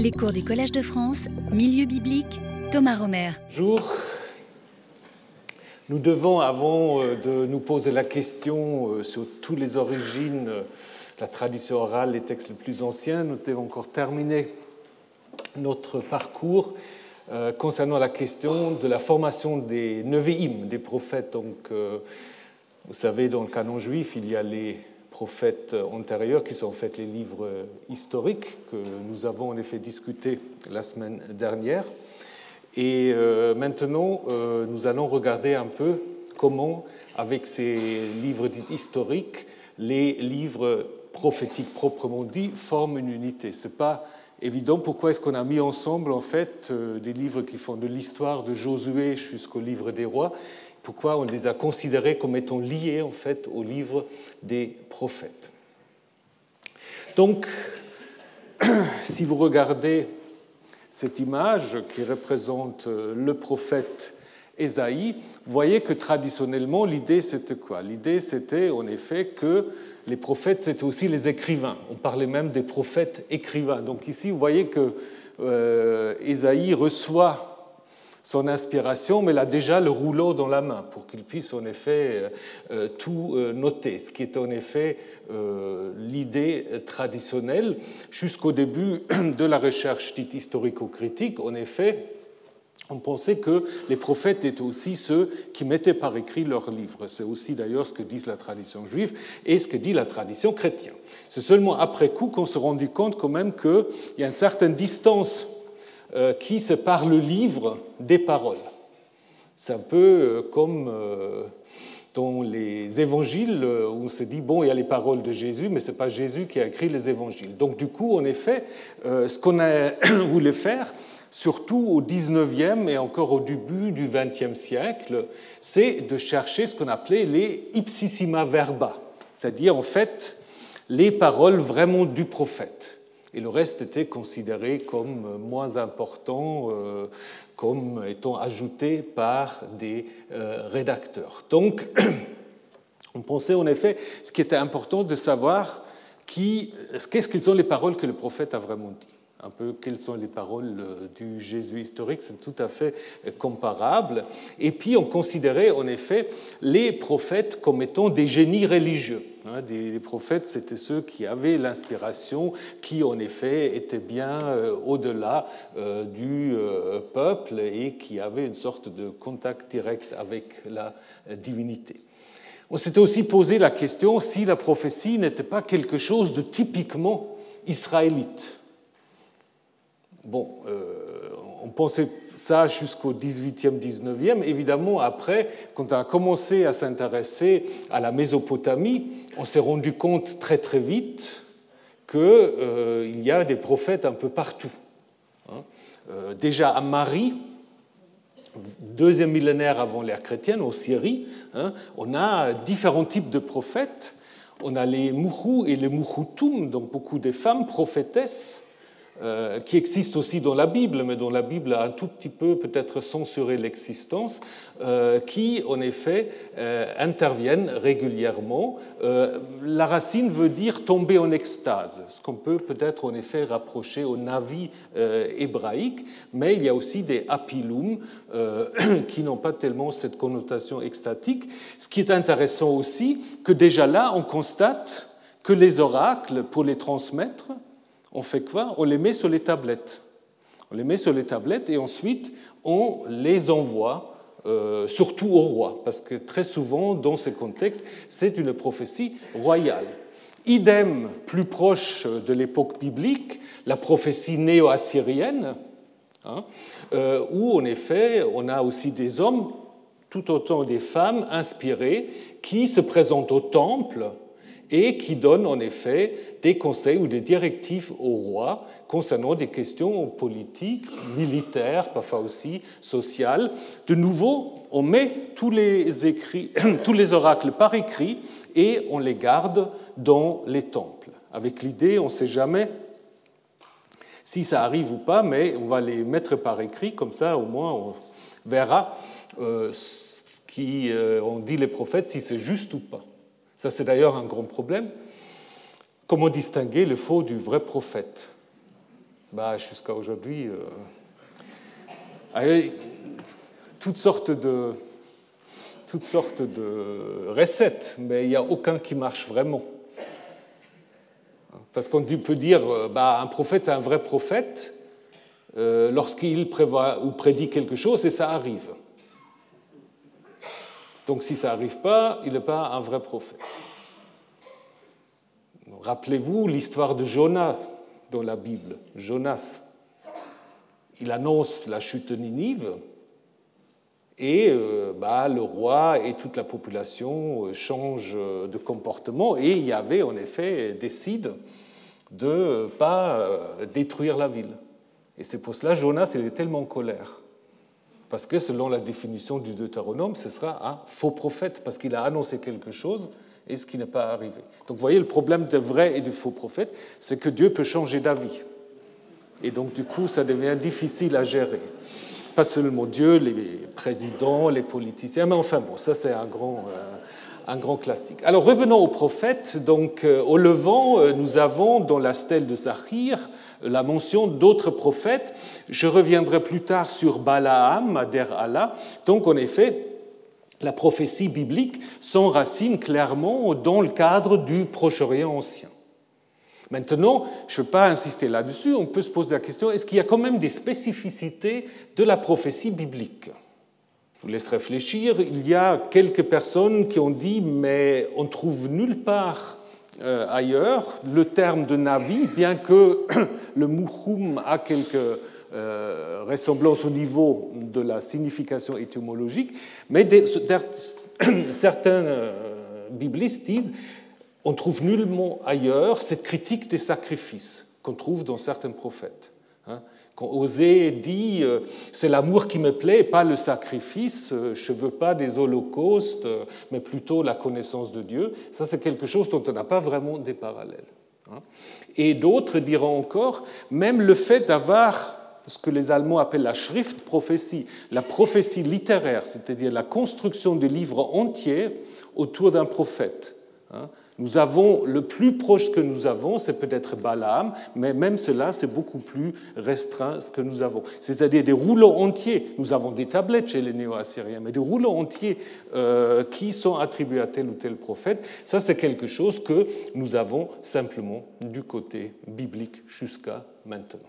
Les cours du Collège de France, Milieu biblique, Thomas Romer. Bonjour. Nous devons, avant euh, de nous poser la question euh, sur toutes les origines, euh, la tradition orale, les textes les plus anciens, nous devons encore terminer notre parcours concernant la question de la formation des Nevi'im, des prophètes. Donc, vous savez, dans le canon juif, il y a les prophètes antérieurs, qui sont en fait les livres historiques que nous avons en effet discuté la semaine dernière. Et euh, maintenant, euh, nous allons regarder un peu comment, avec ces livres dits historiques, les livres prophétiques proprement dits forment une unité. Ce n'est pas évident. Pourquoi est-ce qu'on a mis ensemble en fait euh, des livres qui font de l'histoire de Josué jusqu'au livre des rois pourquoi on les a considérés comme étant liés en fait au livre des prophètes. Donc, si vous regardez cette image qui représente euh, le prophète Ésaïe, vous voyez que traditionnellement, l'idée c'était quoi? L'idée c'était en effet que les prophètes c'était aussi les écrivains. On parlait même des prophètes écrivains. Donc ici, vous voyez que euh, Ésaïe reçoit son inspiration, mais il a déjà le rouleau dans la main pour qu'il puisse en effet euh, euh, tout euh, noter, ce qui est en effet l'idée traditionnelle jusqu'au début de la recherche dite historico-critique. En effet, on pensait que les prophètes étaient aussi ceux qui mettaient par écrit leurs livres. C'est aussi d'ailleurs ce que dit la tradition juive et ce que dit la tradition chrétienne. C'est seulement après coup qu'on se rendit compte quand même qu'il y a une certaine distance qui sépare le livre des paroles. C'est un peu euh, comme euh, dans les évangiles où on se dit, bon, il y a les paroles de Jésus, mais ce n'est pas Jésus qui a écrit les évangiles. Donc du coup, en effet, ce qu'on a voulu faire, surtout au 19e et encore au début du 20e siècle, c'est de chercher ce qu'on appelait les ipsissima verba, c'est-à-dire en fait les paroles vraiment du prophète et le reste était considéré comme moins important, euh, comme étant ajouté par des euh, rédacteurs. Donc, on pensait en effet, ce qui était important de savoir qu'est-ce qu'ils sont les paroles que le prophète a vraiment dit un peu quelles sont les paroles euh, du Jésus historique, c'est tout à fait euh, comparable. Et puis on considérait en effet les prophètes comme étant des génies religieux. Hein. Les prophètes, c'était ceux qui avaient l'inspiration, qui en effet étaient bien euh, au-delà du peuple et qui avaient une sorte de contact direct avec la divinité. On s'était aussi posé la question si la prophétie n'était pas quelque chose de typiquement israélite. Bon, euh, on pensait ça jusqu'au 18e, 19e. Évidemment, après, quand on a commencé à s'intéresser à la Mésopotamie, on s'est rendu compte très très vite qu'il euh, y a des prophètes un peu partout. Hein. Euh, déjà à Marie, deuxième millénaire avant l'ère chrétienne, en Syrie, hein, on a différents types de prophètes. On a les Mouhou et les Mouhoutoum, donc beaucoup de femmes prophétesses qui existe aussi dans la Bible, mais dont la Bible a un tout petit peu peut-être censuré l'existence, euh, qui en effet euh, interviennent régulièrement. la racine veut dire tomber en extase, ce qu'on peut peut-être en effet rapprocher au navi hébraïque, mais il y a aussi des apilum qui n'ont pas tellement cette connotation extatique. Ce qui est intéressant aussi, que déjà là, on constate que les oracles, pour les transmettre, on fait quoi? On les met sur les tablettes. On les met sur les tablettes et ensuite on les envoie euh, surtout au roi, parce que très souvent, dans ce contexte, c'est une prophétie royale. Idem, plus proche de l'époque biblique, la prophétie néo-assyrienne, hein, euh, où en effet, on a aussi des hommes, tout autant des femmes inspirées, qui se présentent au temple et qui donnent en effet des conseils ou des directives au roi concernant des questions politiques, militaires, parfois aussi sociales. De nouveau, on met tous les, écrits, tous les oracles par écrit et on les garde dans les temples. Avec l'idée, on ne sait jamais si ça arrive ou pas, mais on va les mettre par écrit, comme ça au moins on verra euh, ce qu'ont euh, dit les prophètes, si c'est juste ou pas. Ça, c'est d'ailleurs un grand problème. Comment distinguer le faux du vrai prophète? Bah, Jusqu'à aujourd'hui, toutes sortes de toutes sortes de recettes, mais il n'y a aucun qui marche vraiment. Parce qu'on peut dire, bah, un prophète, c'est un vrai prophète euh, lorsqu'il prévoit ou prédit quelque chose et ça arrive. Donc si ça n'arrive pas, il n'est pas un vrai prophète. Rappelez-vous l'histoire de Jonas dans la Bible. Jonas, il annonce la chute de Ninive et euh, bah, le roi et toute la population euh, changent de comportement et Yahvé, en effet, décide de ne pas euh, détruire la ville. Et c'est pour cela Jonas il est tellement en colère. Parce que selon la définition du Deutéronome, ce sera un faux prophète, parce qu'il a annoncé quelque chose et ce qui n'est pas arrivé. Donc vous voyez, le problème de vrai et de faux prophète, c'est que Dieu peut changer d'avis. Et donc du coup, ça devient difficile à gérer pas seulement Dieu, les présidents, les politiciens, mais enfin bon, ça c'est un grand, euh, un grand classique. Alors revenons aux prophètes. Donc euh, au Levant, euh, nous avons dans la stèle de Zahir la mention d'autres prophètes. Je reviendrai plus tard sur Balaam, Ader Allah. Donc en effet, la prophétie biblique s'enracine clairement dans le cadre du Proche-Orient ancien. Maintenant, je ne veux pas insister là-dessus, on peut se poser la question, est-ce qu'il y a quand même des spécificités de la prophétie biblique? Je vous laisse réfléchir. Il y a quelques personnes qui ont dit, mais on trouve nulle part euh, ailleurs le terme de Navi, bien que le Mouchoum a quelques euh, ressemblances au niveau de la signification étymologique, mais certains euh, biblistes disent on trouve nullement ailleurs cette critique des sacrifices qu'on trouve dans certains prophètes. Hein. Quand Osée dit euh, c'est l'amour qui me plaît, pas le sacrifice, euh, je ne veux pas des holocaustes, euh, mais plutôt la connaissance de Dieu, ça c'est quelque chose dont on n'a pas vraiment des parallèles. Hein. Et d'autres diront encore, même le fait d'avoir ce que les Allemands appellent la Schriftprophétie, la prophétie littéraire, c'est-à-dire la construction de livres entiers autour d'un prophète. Nous avons le plus proche que nous avons, c'est peut-être Balaam, mais même cela, c'est beaucoup plus restreint ce que nous avons. C'est-à-dire des rouleaux entiers. Nous avons des tablettes chez les néo-assyriens, mais des rouleaux entiers euh, qui sont attribués à tel ou tel prophète, ça c'est quelque chose que nous avons simplement du côté biblique jusqu'à maintenant.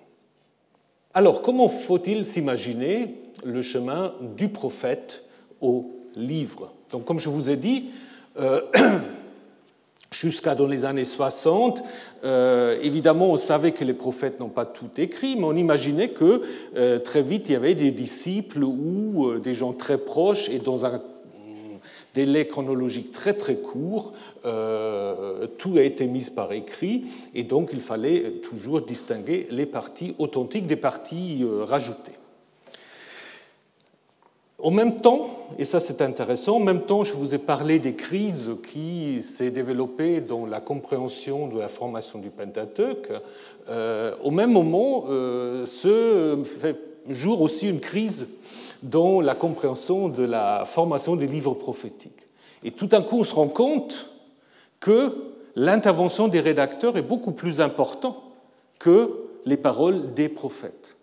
Alors, comment faut-il s'imaginer le chemin du prophète au livre? Donc, comme je vous ai dit, euh, jusqu'à dans les années 60. Euh, évidemment, on savait que les prophètes n'ont pas tout écrit, mais on imaginait que euh, très vite, il y avait des disciples ou euh, des gens très proches et dans un mm, délai chronologique très très court, tout a été mis par écrit et donc il fallait toujours distinguer les parties authentiques des parties rajoutées. En même temps, et ça c'est intéressant, en même temps je vous ai parlé des crises qui s'est développées dans la compréhension de la formation du Pentateuque, euh, au même moment euh, se fait jour aussi une crise dans la compréhension de la formation des livres prophétiques. Et tout d'un coup on se rend compte que l'intervention des rédacteurs est beaucoup plus importante que les paroles des prophètes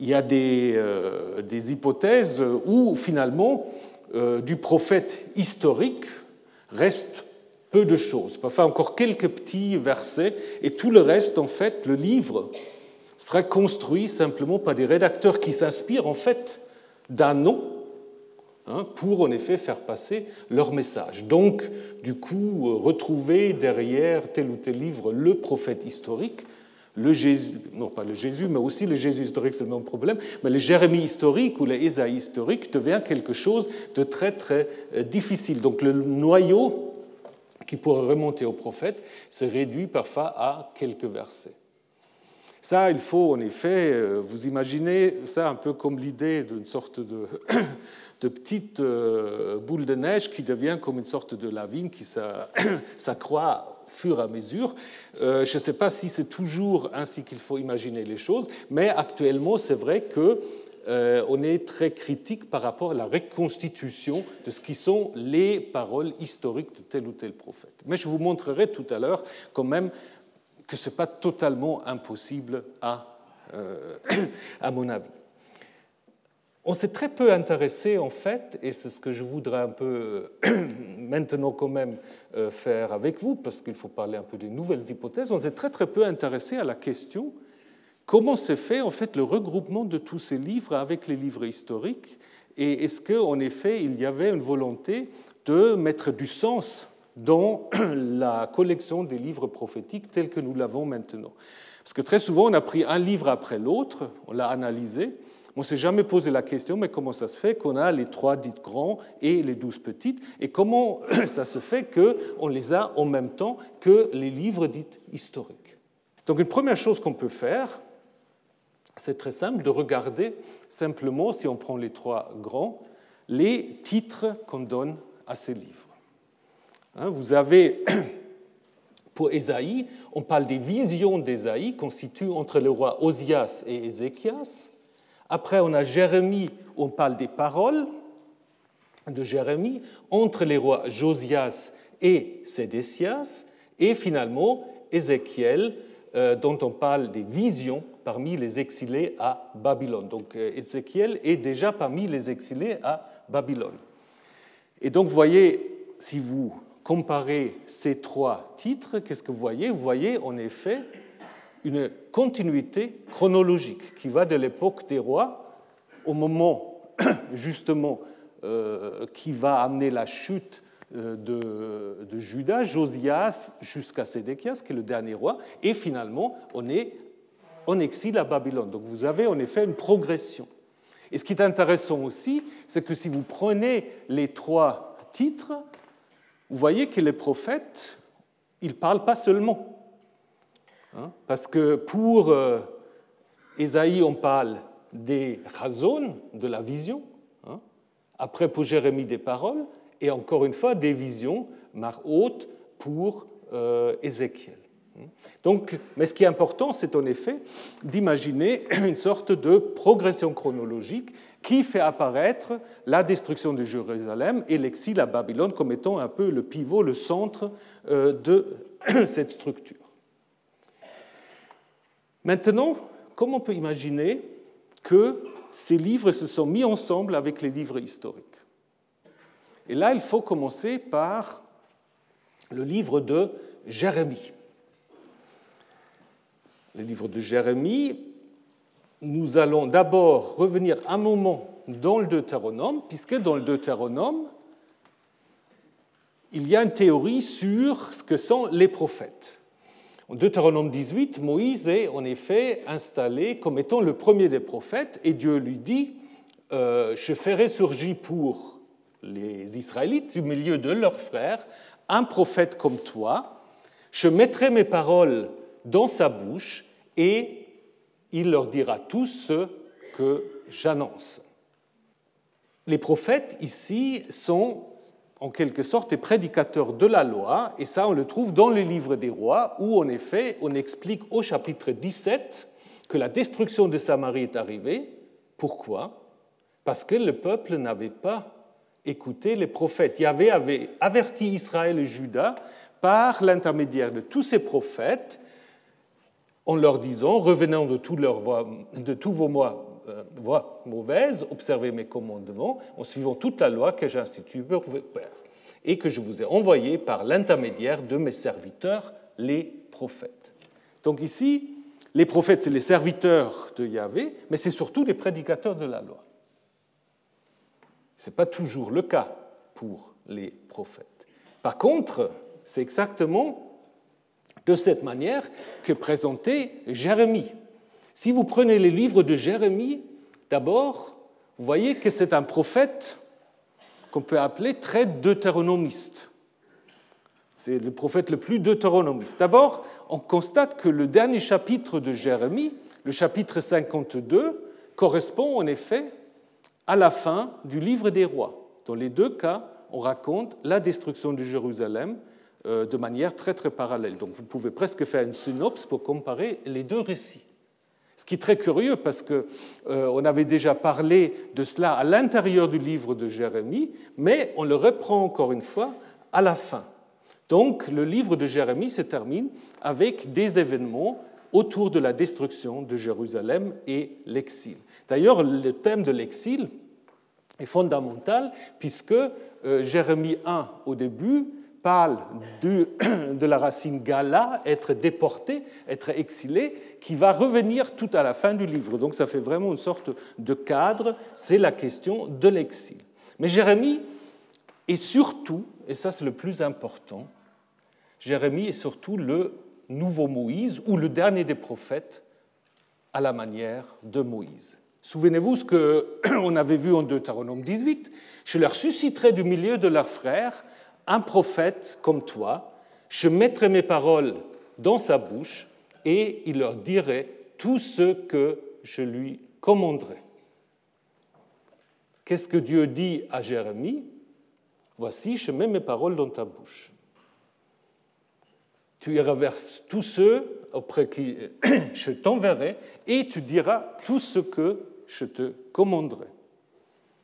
il y a des, euh, hypothèses où finalement euh, du prophète historique reste peu de choses, parfois encore quelques petits versets, et tout le reste, en fait, le livre sera construit simplement par des rédacteurs qui s'inspirent en fait d'un nom hein, pour en effet faire passer leur message. Donc, du coup, retrouver derrière tel ou tel livre le prophète historique, le Jésus, non pas le Jésus, mais aussi le Jésus historique, c'est le même problème, mais le Jérémie historique ou le Ésaïe historique devient quelque chose de très très euh, difficile. Donc le noyau qui pourrait remonter au prophète se réduit parfois à quelques versets. Ça, il faut en effet, euh, vous imaginez ça un peu comme l'idée d'une sorte de, petite euh, boule de neige qui devient comme une sorte de lavine qui s'accroît fur à mesure. Euh, je ne sais pas si c'est toujours ainsi qu'il faut imaginer les choses, mais actuellement, c'est vrai que euh, on est très critique par rapport à la reconstitution de ce qui sont les paroles historiques de tel ou tel prophète. Mais je vous montrerai tout à l'heure quand même que ce n'est pas totalement impossible à, euh, à mon avis. On s'est très peu intéressé, en fait, et c'est ce que je voudrais un peu maintenant quand même faire avec vous, parce qu'il faut parler un peu des nouvelles hypothèses, on s'est très très peu intéressé à la question comment s'est fait en fait le regroupement de tous ces livres avec les livres historiques, et est-ce qu'en effet il y avait une volonté de mettre du sens dans la collection des livres prophétiques tels que nous l'avons maintenant? Parce que très souvent on a pris un livre après l'autre, on l'a analysé, on ne s'est jamais posé la question, mais comment ça se fait qu'on a les trois dites grands et les douze petites Et comment ça se fait qu'on les a en même temps que les livres dits historiques Donc une première chose qu'on peut faire, c'est très simple, de regarder simplement, si on prend les trois grands, les titres qu'on donne à ces livres. Hein, vous avez, pour Ésaïe, on parle des visions d'Ésaïe constituées entre le roi Osias et Ézéchias. Après, on a Jérémie, on parle des paroles de Jérémie entre les rois Josias et Sédécias, et finalement Ézéchiel, euh, dont on parle des visions parmi les exilés à Babylone. Donc euh, Ézéchiel est déjà parmi les exilés à Babylone. Et donc vous voyez, si vous comparez ces trois titres, qu'est-ce que vous voyez? Vous voyez en effet une continuité chronologique qui va de l'époque des rois au moment justement euh, qui va amener la chute euh, de, Judas, Josias, jusqu'à Sédéchias, qui est le dernier roi, et finalement on est en exil à Babylone. Donc vous avez en effet une progression. Et ce qui est intéressant aussi, c'est que si vous prenez les trois titres, vous voyez que les prophètes, ils ne parlent pas seulement. Hein, parce que pour Esaïe, on parle des chazon, de la vision. Hein, après, pour Jérémie, des paroles. Et encore une fois, des visions, mar haute, pour euh, Ézéchiel. Hein. Donc, mais ce qui est important, c'est en effet d'imaginer une sorte de progression chronologique qui fait apparaître la destruction de Jérusalem et l'exil à Babylone comme étant un peu le pivot, le centre euh, de cette structure. Maintenant, comment on peut imaginer que ces livres se sont mis ensemble avec les livres historiques Et là, il faut commencer par le livre de Jérémie. Le livre de Jérémie, nous allons d'abord revenir un moment dans le Deutéronome, puisque dans le Deutéronome, il y a une théorie sur ce que sont les prophètes. En Deutéronome 18, Moïse est en effet installé comme étant le premier des prophètes et Dieu lui dit, euh, je ferai surgir pour les Israélites du milieu de leurs frères un prophète comme toi, je mettrai mes paroles dans sa bouche et il leur dira tout ce que j'annonce. Les prophètes ici sont en quelque sorte des prédicateurs de la loi, et ça on le trouve dans le livre des rois, où en effet on explique au chapitre 17 que la destruction de Samarie est arrivée. Pourquoi? Parce que le peuple n'avait pas écouté les prophètes. Yahvé avait averti Israël et Juda par l'intermédiaire de tous ces prophètes en leur disant Revenons de, tous vos mois voie mauvaise, observez mes commandements en suivant toute la loi que j'ai instituée pour vous et que je vous ai envoyée par l'intermédiaire de mes serviteurs, les prophètes. Donc ici, les prophètes, c'est les serviteurs de Yahvé, mais c'est surtout les prédicateurs de la loi. Ce n'est pas toujours le cas pour les prophètes. Par contre, c'est exactement de cette manière que présentait Jérémie. Si vous prenez les livres de Jérémie, d'abord, vous voyez que c'est un prophète qu'on peut appeler très deutéronomiste. C'est le prophète le plus deutéronomiste. D'abord, on constate que le dernier chapitre de Jérémie, le chapitre 52, correspond en effet à la fin du livre des rois. Dans les deux cas, on raconte la destruction de Jérusalem euh, de manière très très parallèle. Donc vous pouvez presque faire une synopse pour comparer les deux récits. Ce qui est très curieux parce qu'on euh, avait déjà parlé de cela à l'intérieur du livre de Jérémie, mais on le reprend encore une fois à la fin. Donc le livre de Jérémie se termine avec des événements autour de la destruction de Jérusalem et l'exil. D'ailleurs, le thème de l'exil est fondamental puisque euh, Jérémie 1, au début, parle de la racine gala, être déporté, être exilé, qui va revenir tout à la fin du livre. Donc ça fait vraiment une sorte de cadre, c'est la question de l'exil. Mais Jérémie est surtout, et ça c'est le plus important, Jérémie est surtout le nouveau Moïse ou le dernier des prophètes à la manière de Moïse. Souvenez-vous ce qu'on avait vu en Deutéronome 18. Je leur susciterai du milieu de leurs frères un prophète comme toi, je mettrai mes paroles dans sa bouche et il leur dirait tout ce que je lui commanderai. Qu'est-ce que Dieu dit à Jérémie? Voici, je mets mes paroles dans ta bouche. Tu iras vers tous ceux auprès qui je t'enverrai et tu diras tout ce que je te commanderai.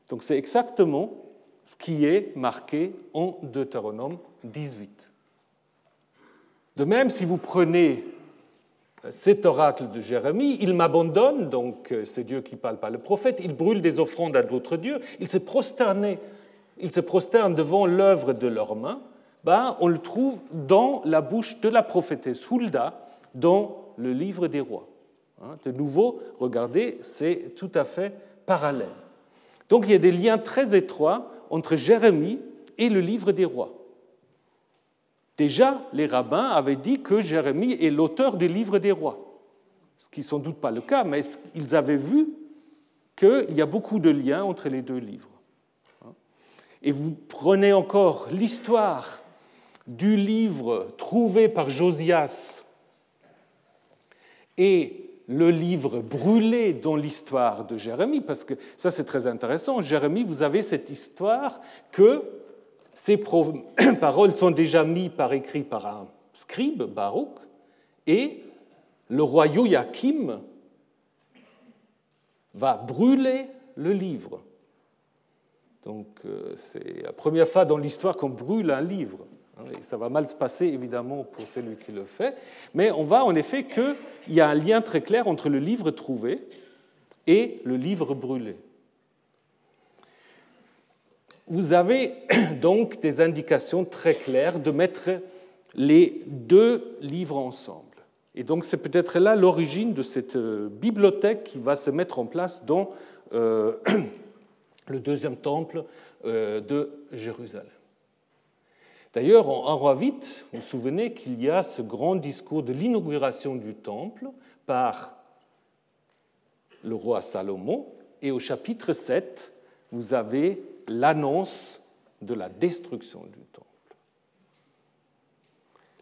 Donc c'est exactement ce qui est marqué en Deutéronome 18. De même, si vous prenez cet oracle de Jérémie, il m'abandonne, donc euh, c'est Dieu qui parle par le prophète, il brûle des offrandes à d'autres dieux, il il se prosterne devant l'œuvre de leurs mains, ben, on le trouve dans la bouche de la prophétesse Hulda, dans le livre des rois. Hein, de nouveau, regardez, c'est tout à fait parallèle. Donc il y a des liens très étroits entre Jérémie et le livre des rois. Déjà, les rabbins avaient dit que Jérémie est l'auteur du livre des rois, ce qui n'est sans doute pas le cas, mais ils avaient vu qu'il y a beaucoup de liens entre les deux livres. Et vous prenez encore l'histoire du livre trouvé par Josias et le livre brûlé dans l'histoire de Jérémie, parce que ça c'est très intéressant. Jérémie, vous avez cette histoire que ces paroles sont déjà mises par écrit par un scribe, Baruch, et le roi Joachim va brûler le livre. Donc euh, c'est la première fois dans l'histoire qu'on brûle un livre. Ça va mal se passer, évidemment, pour celui qui le fait. Mais on voit en effet qu'il y a un lien très clair entre le livre trouvé et le livre brûlé. Vous avez donc des indications très claires de mettre les deux livres ensemble. Et donc c'est peut-être là l'origine de cette euh, bibliothèque qui va se mettre en place dans euh, le deuxième temple euh, de Jérusalem. D'ailleurs, en 1 roi vite, vous vous souvenez qu'il y a ce grand discours de l'inauguration du temple par le roi Salomon, et au chapitre 7, vous avez l'annonce de la destruction du temple.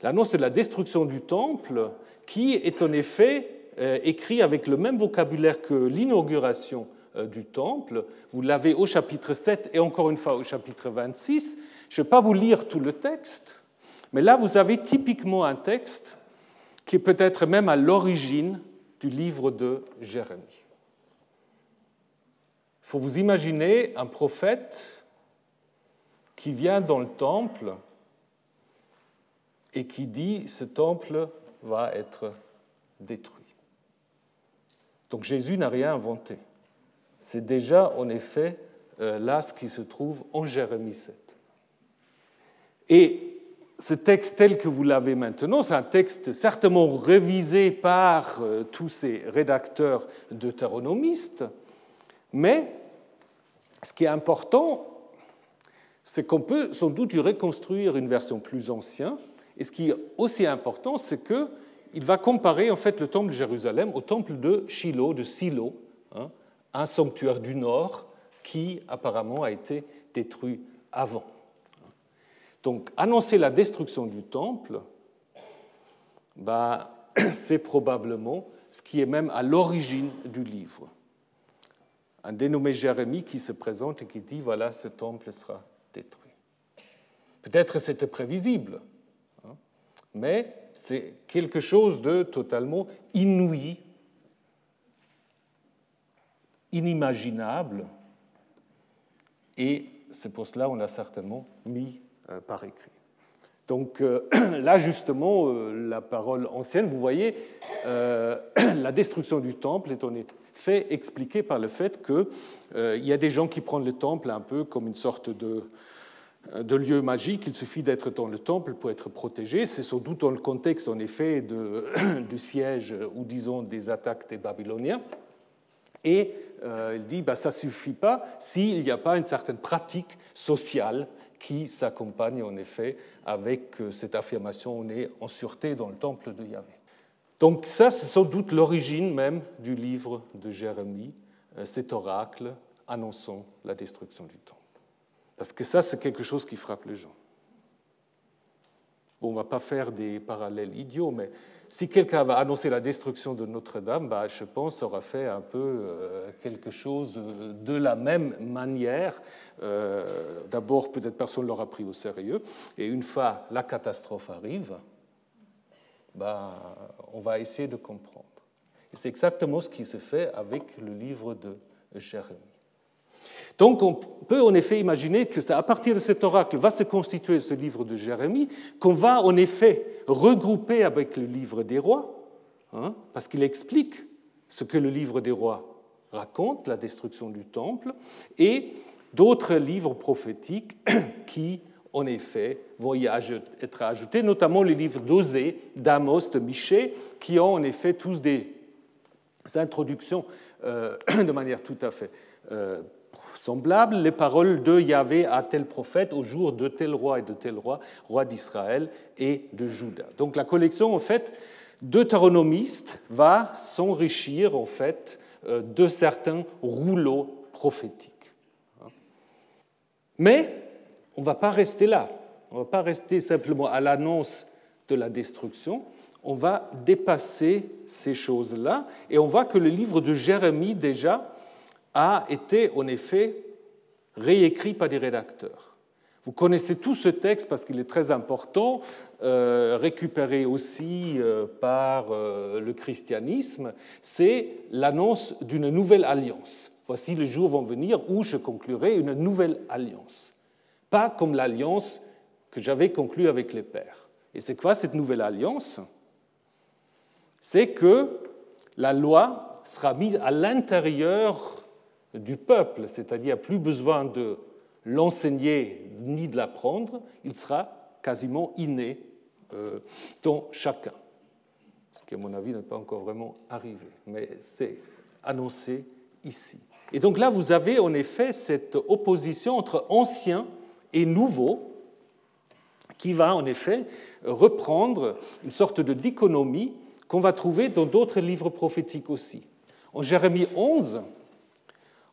L'annonce de la destruction du temple, qui est en effet euh, écrit avec le même vocabulaire que l'inauguration euh, du temple. Vous l'avez au chapitre 7 et encore une fois au chapitre 26. Je ne vais pas vous lire tout le texte, mais là, vous avez typiquement un texte qui est peut-être même à l'origine du livre de Jérémie. Il faut vous imaginer un prophète qui vient dans le temple et qui dit ce temple va être détruit. Donc Jésus n'a rien inventé. C'est déjà en effet euh, là ce qui se trouve en Jérémie 7. Et ce texte tel que vous l'avez maintenant, c'est un texte certainement révisé par euh, tous ces rédacteurs deutéronomistes, mais ce qui est important, c'est qu'on peut sans doute y reconstruire une version plus ancienne, et ce qui est aussi important, c'est qu'il va comparer en fait le temple de Jérusalem au temple de Shiloh, de Silo, hein, un sanctuaire du nord qui apparemment a été détruit avant. Donc annoncer la destruction du temple, bah, c'est probablement ce qui est même à l'origine du livre. Un dénommé Jérémie qui se présente et qui dit, voilà, ce temple sera détruit. Peut-être c'était prévisible, hein, mais c'est quelque chose de totalement inouï, inimaginable, et c'est pour cela qu'on a certainement mis par écrit. Donc là, justement, la parole ancienne, vous voyez, la destruction du temple est en fait expliquée par le fait qu'il y a des gens qui prennent le temple un peu comme une sorte de, lieu magique, il suffit d'être dans le temple pour être protégé. C'est sans doute dans le contexte, en effet, du siège ou disons des attaques des Babyloniens. Et euh, il dit, bah, ça ne suffit pas s'il n'y a pas une certaine pratique sociale qui s'accompagne en effet avec euh, cette affirmation on est en sûreté dans le temple de Yahvé. Donc ça, c'est sans doute l'origine même du livre de Jérémie, euh, cet oracle annonçant la destruction du temple. Parce que ça, c'est quelque chose qui frappe les gens. On ne va pas faire des parallèles idiots, mais si quelqu'un va annoncer la destruction de Notre-Dame, bah, je pense aura fait un peu euh, quelque chose de la même manière. Euh, d'abord, peut-être personne ne l'aura pris au sérieux, et une fois la catastrophe arrive, bah, on va essayer de comprendre. C'est exactement ce qui se fait avec le livre de Jérémie. Donc on peut en effet imaginer que à partir de cet oracle va se constituer ce livre de Jérémie, qu'on va en effet regrouper avec le livre des rois, hein, parce qu'il explique ce que le livre des rois raconte, la destruction du temple, et d'autres livres prophétiques qui, en effet, vont y être ajoutés, notamment les livres d'Osée, d'Amos, de Michée, qui ont en effet tous des introductions euh, de manière tout à fait euh, semblables, les paroles de Yahvé à tel prophète au jour de tel roi et de tel roi, roi d'Israël et de Juda. Donc la collection, en fait, deutéronomiste va s'enrichir, en fait, euh, de certains rouleaux prophétiques. Mais on ne va pas rester là. On ne va pas rester simplement à l'annonce de la destruction. On va dépasser ces choses-là et on voit que le livre de Jérémie, déjà, a été en effet réécrit par des rédacteurs. Vous connaissez tout ce texte parce qu'il est très important, euh, récupéré aussi euh, par euh, le christianisme, c'est l'annonce d'une nouvelle alliance. Voici les jours vont venir où je conclurai une nouvelle alliance. Pas comme l'alliance que j'avais conclue avec les pères. Et c'est quoi cette nouvelle alliance? C'est que la loi sera mise à l'intérieur du peuple, c'est-à-dire plus besoin de l'enseigner ni de l'apprendre, il sera quasiment inné euh, dans chacun. Ce qui, à mon avis, n'est pas encore vraiment arrivé, mais c'est annoncé ici. Et donc là, vous avez en effet cette opposition entre ancien et nouveau, qui va en effet reprendre une sorte de dichotomie qu'on va trouver dans d'autres livres prophétiques aussi. En Jérémie 11,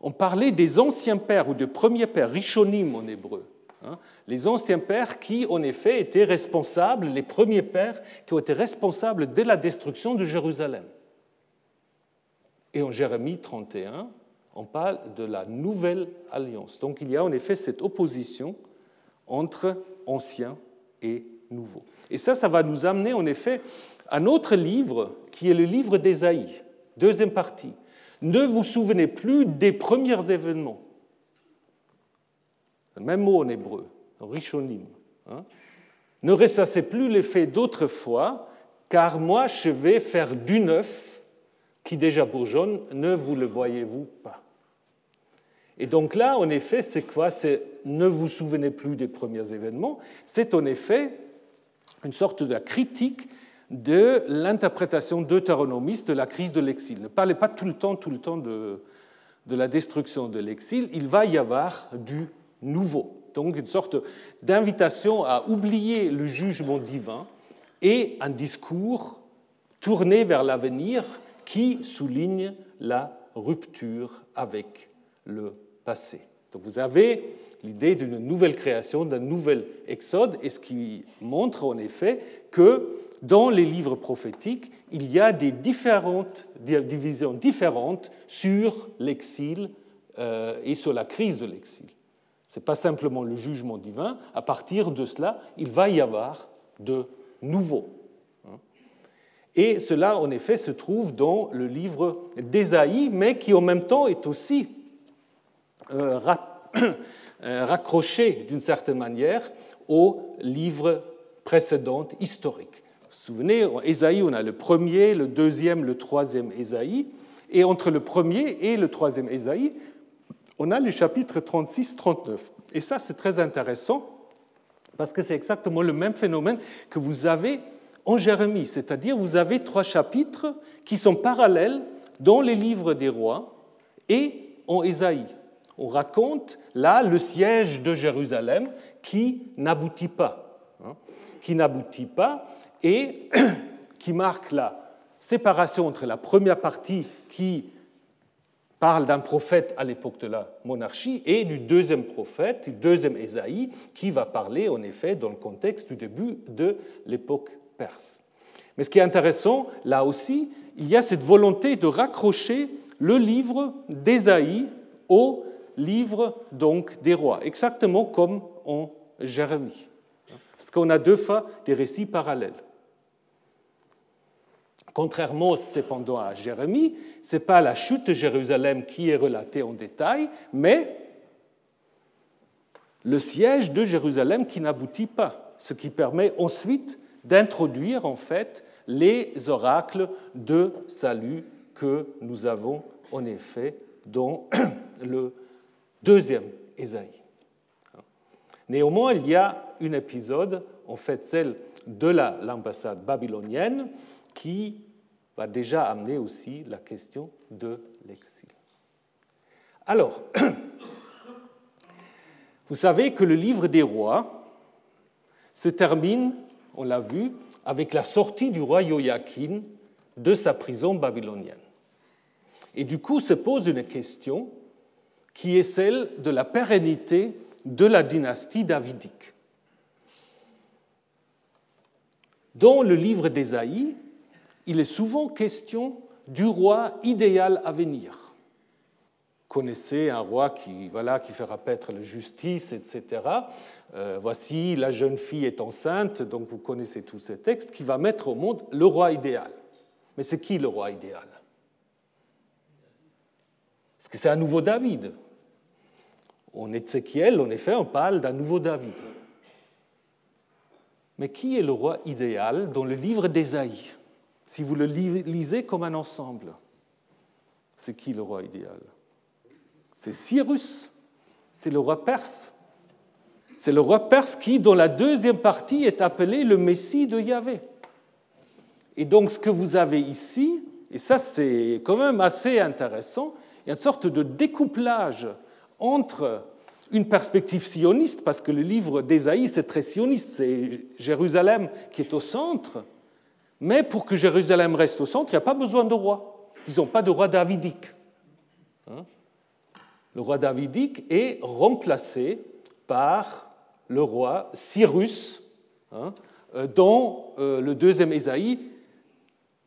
on parlait des anciens pères ou des premiers pères, rishonim en hébreu. Hein. les anciens pères qui, en effet, étaient responsables, les premiers pères qui ont été responsables de la destruction de Jérusalem. Et en Jérémie 31, on parle de la nouvelle alliance. Donc il y a en effet cette opposition entre anciens et nouveaux. Et ça, ça va nous amener en effet à un autre livre qui est le livre d'Ésaïe, deuxième partie ne vous souvenez plus des premiers événements. Même mot en hébreu, rishonim. Hein. ne ressassez plus les faits d'autrefois, car moi je vais faire du neuf qui déjà bourgeonne, ne vous le voyez-vous pas Et donc là, en effet, c'est quoi? C'est ne vous souvenez plus des premiers événements. C'est en effet une sorte de critique de l'interprétation deutéronomiste de la crise de l'exil. Ne parlez pas tout le temps, tout le temps de, de la destruction de l'exil, il va y avoir du nouveau. Donc une sorte d'invitation à oublier le jugement divin et un discours tourné vers l'avenir qui souligne la rupture avec le passé. Donc vous avez l'idée d'une nouvelle création, d'un nouvel exode, et ce qui montre en effet que dans les livres prophétiques, il y a des différentes divisions différentes sur l'exil euh, et sur la crise de l'exil. Ce n'est pas simplement le jugement divin. À partir de cela, il va y avoir de nouveau. Et cela, en effet, se trouve dans le livre d'Ésaïe, mais qui en même temps est aussi euh, euh, raccroché d'une certaine manière au livre précédente historique. Vous vous souvenez, en Ésaïe, on a le premier, le deuxième, le troisième Ésaïe, et entre le premier et le troisième Ésaïe, on a les chapitres 36-39. Et ça, c'est très intéressant, parce que c'est exactement le même phénomène que vous avez en Jérémie, c'est-à-dire vous avez trois chapitres qui sont parallèles dans les livres des rois et en Ésaïe. On raconte là le siège de Jérusalem qui n'aboutit pas, hein, qui n'aboutit pas et qui marque la séparation entre la première partie qui parle d'un prophète à l'époque de la monarchie et du deuxième prophète, du deuxième Ésaïe, qui va parler en effet dans le contexte du début de l'époque perse. Mais ce qui est intéressant, là aussi, il y a cette volonté de raccrocher le livre d'Ésaïe au livre donc des rois, exactement comme en Jérémie. Parce qu'on a deux fois des récits parallèles. Contrairement cependant à Jérémie, ce n'est pas la chute de Jérusalem qui est relatée en détail, mais le siège de Jérusalem qui n'aboutit pas, ce qui permet ensuite d'introduire en fait les oracles de salut que nous avons en effet dans le deuxième Ésaïe. Néanmoins, il y a un épisode, en fait celle de l'ambassade babylonienne, qui va déjà amener aussi la question de l'exil. Alors, vous savez que le livre des rois se termine, on l'a vu, avec la sortie du roi Joachim de sa prison babylonienne. Et du coup se pose une question qui est celle de la pérennité de la dynastie davidique. Dans le livre d'Ésaïe, il est souvent question du roi idéal à venir. Connaissez un roi qui, voilà, qui fera paître la justice, etc. Euh, voici, la jeune fille est enceinte, donc vous connaissez tous ces textes, qui va mettre au monde le roi idéal. Mais c'est qui le roi idéal? Est-ce que c'est un nouveau David En Ézéchiel, en effet, on parle d'un nouveau David. Mais qui est le roi idéal dans le livre d'Ésaïe? Si vous le lisez comme un ensemble, c'est qui le roi idéal? C'est Cyrus, c'est le roi perse. C'est le roi perse qui, dans la deuxième partie, est appelé le Messie de Yahvé. Et donc ce que vous avez ici, et ça c'est quand même assez intéressant, il y a une sorte de découplage entre une perspective sioniste, parce que le livre d'Ésaïe c'est très sioniste, c'est Jérusalem qui est au centre, mais pour que Jérusalem reste au centre, il n'y a pas besoin de roi. Disons, pas de roi davidique. Hein? Le roi davidique est remplacé par le roi Cyrus, hein, euh, dont euh, le deuxième Ésaïe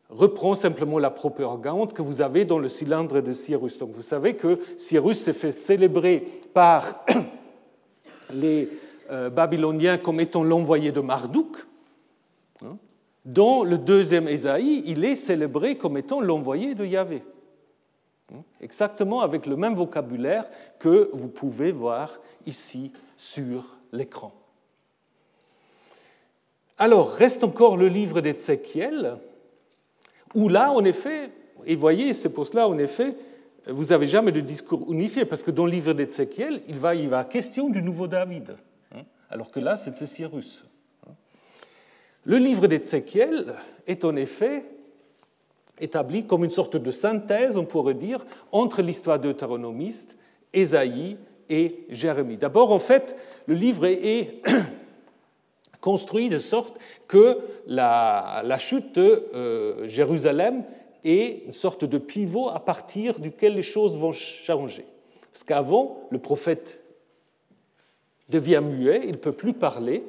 reprend simplement la propagande que vous avez dans le cylindre de Cyrus. Donc vous savez que Cyrus s'est fait célébrer par les euh, Babyloniens comme étant l'envoyé de Marduk. Hein, dans le deuxième Ésaïe, il est célébré comme étant l'envoyé de Yahvé. Exactement avec le même vocabulaire que vous pouvez voir ici sur l'écran. Alors, reste encore le livre d'Ézéchiel, où là, en effet, et voyez, c'est pour cela, en effet, vous n'avez jamais de discours unifié, parce que dans le livre d'Ézéchiel, il va, question du nouveau David, hein, alors que là, c'était Cyrus. Le livre d'Ézéchiel est en effet établi comme une sorte de synthèse, on pourrait dire, entre l'histoire deutéronomiste, Ésaïe et Jérémie. D'abord, en fait, le livre est construit de sorte que la, chute de euh, Jérusalem est une sorte de pivot à partir duquel les choses vont changer. Parce qu'avant, le prophète devient muet, il ne peut plus parler.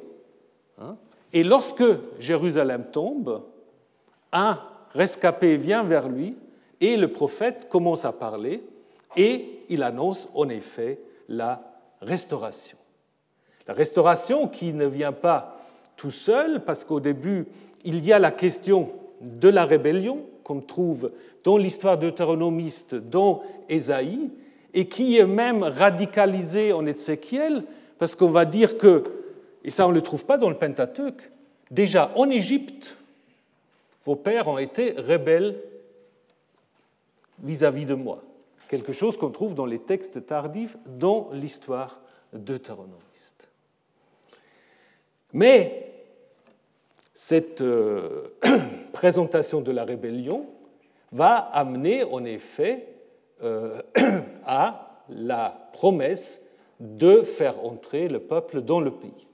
Hein, et lorsque Jérusalem tombe, un rescapé vient vers lui et le prophète commence à parler et il annonce en effet la restauration. La restauration qui ne vient pas tout seul parce qu'au début, il y a la question de la rébellion qu'on trouve dans l'histoire deutéronomiste, dans Ésaïe, et qui est même radicalisée en Ézéchiel, parce qu'on va dire que et ça, on ne le trouve pas dans le Pentateuque. déjà en Égypte, vos pères ont été rebelles vis-à-vis de moi. Quelque chose qu'on trouve dans les textes tardifs, dans l'histoire deutéronomiste. Mais cette euh, présentation de la rébellion va amener en effet euh, à la promesse de faire entrer le peuple dans le pays.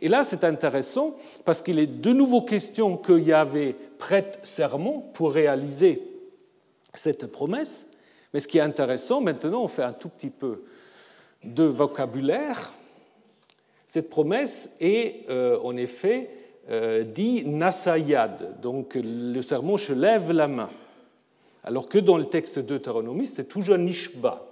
Et là, c'est intéressant parce qu'il est de nouveau question que Yahvé prête serment pour réaliser cette promesse. Mais ce qui est intéressant, maintenant, on fait un tout petit peu de vocabulaire. Cette promesse est euh, en effet dit Nasayad, donc le serment je lève la main. Alors que dans le texte deutéronomie, c'est toujours Nishba.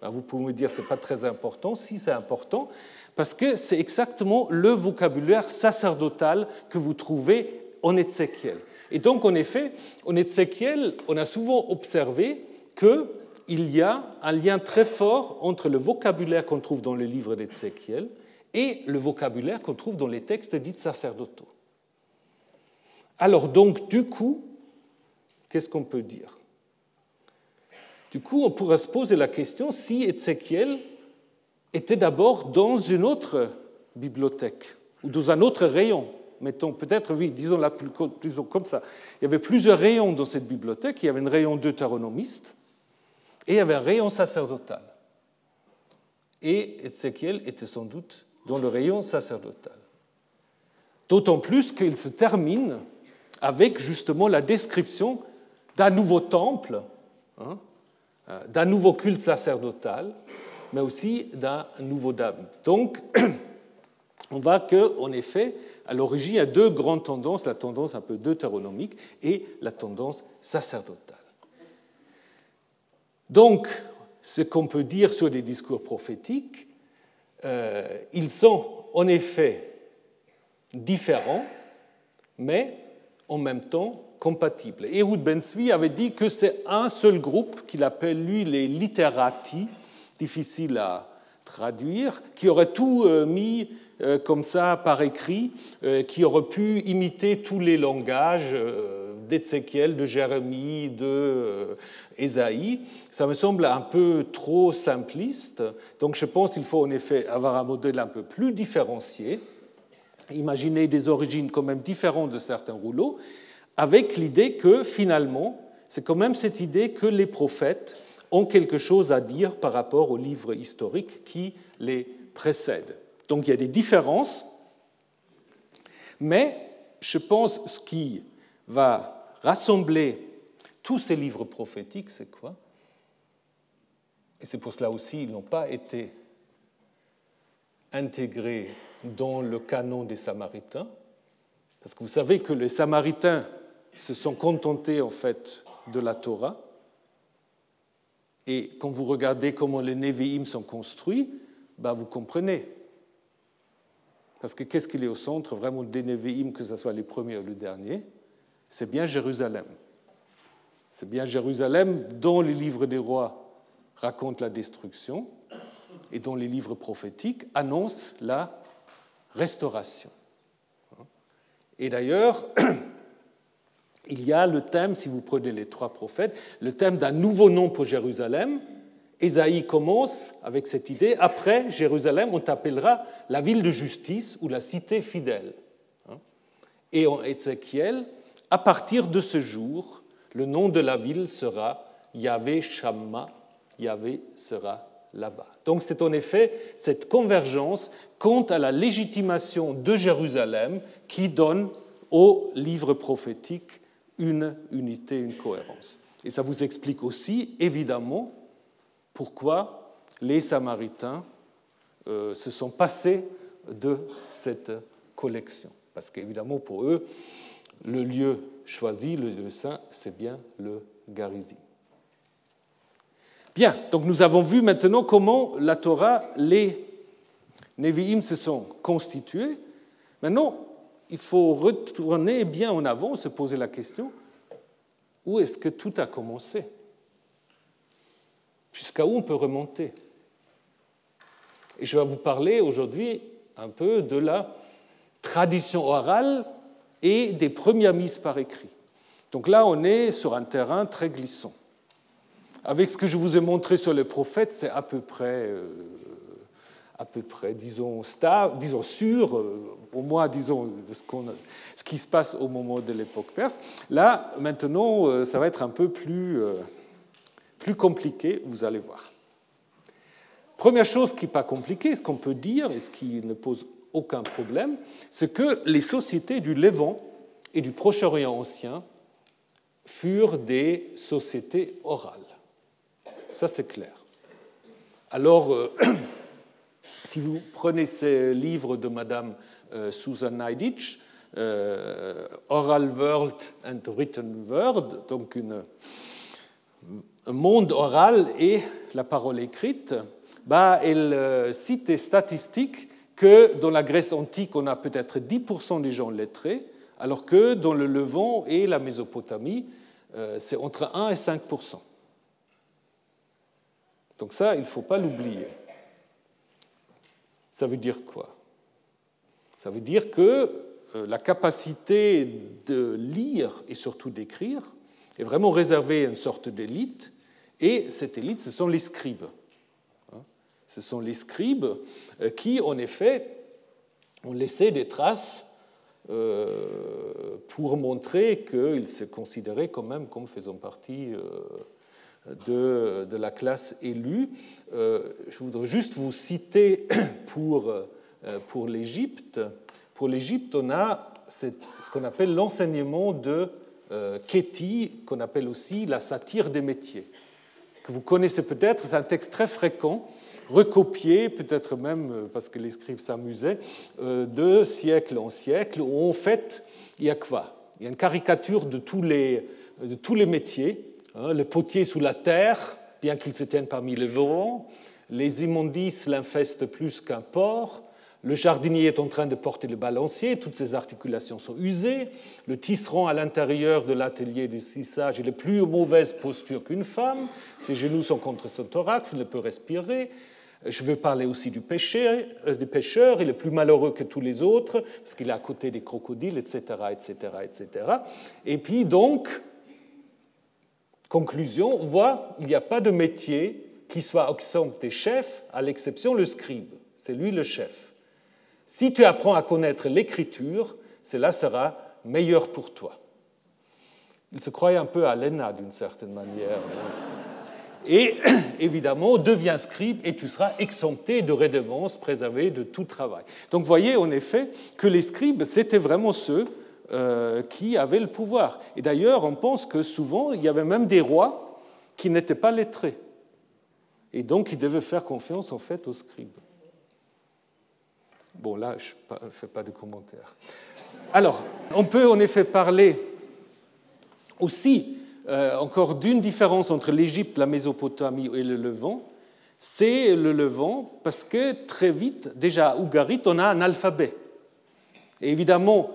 Ben, vous pouvez me dire ce n'est pas très important. Si c'est important, parce que c'est exactement le vocabulaire sacerdotal que vous trouvez en Ézéchiel. Et donc, en effet, en Ézéchiel, on a souvent observé qu'il y a un lien très fort entre le vocabulaire qu'on trouve dans le livre d'Ézéchiel et le vocabulaire qu'on trouve dans les textes dits sacerdotaux. Alors, donc, du coup, qu'est-ce qu'on peut dire? Du coup, on pourrait se poser la question si Ézéchiel était d'abord dans une autre bibliothèque ou dans un autre rayon. Mettons, peut-être, oui, disons, la plus, comme ça. Il y avait plusieurs rayons dans cette bibliothèque. Il y avait un rayon deutéronomiste et il y avait un rayon sacerdotal. Et Ézéchiel était sans doute dans le rayon sacerdotal. D'autant plus qu'il se termine avec justement la description d'un nouveau temple, hein, euh, d'un nouveau culte sacerdotal, mais aussi d'un nouveau David. Donc, on voit qu'en effet, à l'origine, il y a deux grandes tendances, la tendance un peu deutéronomique et la tendance sacerdotale. Donc, ce qu'on peut dire sur les discours prophétiques, euh, ils sont en effet différents, mais en même temps compatibles. Ehud Ben avait dit que c'est un seul groupe qu'il appelle, lui, les litterati, difficile à traduire, qui aurait tout euh, mis euh, comme ça par écrit, qui aurait pu imiter tous les langages d'Ézéchiel, de Jérémie, de Ésaïe. Ça me semble un peu trop simpliste. Donc je pense qu'il faut en effet avoir un modèle un peu plus différencié, imaginer des origines quand même différentes de certains rouleaux, avec l'idée que finalement, c'est quand même cette idée que les prophètes ont quelque chose à dire par rapport aux livres historiques qui les précèdent. Donc il y a des différences, mais je pense ce qui va rassembler tous ces livres prophétiques, c'est quoi? Et c'est pour cela aussi qu'ils n'ont pas été intégrés dans le canon des Samaritains, parce que vous savez que les Samaritains se sont contentés en fait de la Torah, et quand vous regardez comment les Nevi'im sont construits, bah vous comprenez. Parce que qu'est-ce qu'il est au centre vraiment des Nevi'im, que ce soit les premiers ou les derniers C'est bien Jérusalem. C'est bien Jérusalem dont les livres des rois racontent la destruction et dont les livres prophétiques annoncent la restauration. Et d'ailleurs, il y a le thème, si vous prenez les trois prophètes, le thème d'un nouveau nom pour Jérusalem. Ésaïe commence avec cette idée, après Jérusalem, on t'appellera la ville de justice ou la cité fidèle. Et en Ézéchiel, à partir de ce jour, le nom de la ville sera Yahvé Shamma, Yahvé sera là-bas. Donc c'est en effet cette convergence quant à la légitimation de Jérusalem qui donne au livre prophétique une unité, une cohérence. Et ça vous explique aussi, évidemment, pourquoi les Samaritains euh, se sont passés de cette collection. Parce qu'évidemment, pour eux, le lieu choisi, le lieu saint, c'est bien le Garizim. Bien, donc nous avons vu maintenant comment la Torah, les Nevi'im se sont constitués. Maintenant, il faut retourner bien en avant, se poser la question, où est-ce que tout a commencé? Jusqu'à où on peut remonter? Et je vais vous parler aujourd'hui un peu de la tradition orale et des premières mises par écrit. Donc là, on est sur un terrain très glissant. Avec ce que je vous ai montré sur les prophètes, c'est à peu près, euh, à peu près, disons, stable, disons sûr, euh, au moins, disons, ce, ce, qui se passe au moment de l'époque perse. Là, maintenant, euh, ça va être un peu plus, plus compliqué, vous allez voir. Première chose qui n'est pas compliquée, ce qu'on peut dire et ce qui ne pose aucun problème, c'est que les sociétés du Levant et du Proche-Orient ancien furent des sociétés orales. Ça, c'est clair. Alors, euh, si vous prenez ces livres de Madame euh, Susan Neidich, euh, Oral World and Written Word, donc un monde oral et la parole écrite, bah, elle cite des statistiques que dans la Grèce antique, on a peut-être 10% des gens lettrés, alors que dans le Levant et la Mésopotamie, euh, c'est entre 1 et 5% Donc ça, il ne faut pas l'oublier. Ça veut dire quoi? Ça veut dire que euh, la capacité de lire et surtout d'écrire est vraiment réservée à une sorte d'élite, et cette élite, ce sont les scribes. Ce sont les scribes euh, qui, en effet, ont laissé des traces euh, pour montrer qu'ils se considéraient quand même comme faisant partie euh, de, la classe élue. Je voudrais juste vous citer pour, pour l'Égypte. Pour l'Égypte, on a ce qu'on appelle l'enseignement de Kéti, qu'on appelle aussi la satire des métiers, que vous connaissez peut-être, c'est un texte très fréquent recopié, peut-être même euh, parce que les scribes s'amusaient, euh, de siècle en siècle, où en fait, il y a quoi Il y a une caricature de tous les, de tous les métiers. Hein, le potier sous la terre, bien qu'il se tienne parmi les vents, les immondices l'infestent plus qu'un porc, le jardinier est en train de porter le balancier, toutes ses articulations sont usées. Le tisserand à l'intérieur de l'atelier du tissage est de plus mauvaise posture qu'une femme. Ses genoux sont contre son thorax, il ne peut respirer. Je veux parler aussi du pêcheur, il est plus malheureux que tous les autres, parce qu'il est à côté des crocodiles, etc., etc., etc. Et puis donc, conclusion, on voit, il n'y a pas de métier qui soit exempté chef, à l'exception le scribe. C'est lui le chef. Si tu apprends à connaître l'écriture, cela sera meilleur pour toi. Il se croyait un peu à l'ENA d'une certaine manière. Et évidemment, deviens scribe et tu seras exempté de redevance, préservé de tout travail. Donc voyez en effet que les scribes, c'était vraiment ceux euh, qui avaient le pouvoir. Et d'ailleurs, on pense que souvent, il y avait même des rois qui n'étaient pas lettrés. Et donc, ils devaient faire confiance en fait aux scribes. Bon, là, je ne fais pas de commentaires. Alors, on peut en effet parler aussi euh, encore d'une différence entre l'Égypte, la Mésopotamie et le Levant, c'est le Levant parce que très vite, déjà à Ougarit, on a un alphabet. Et évidemment,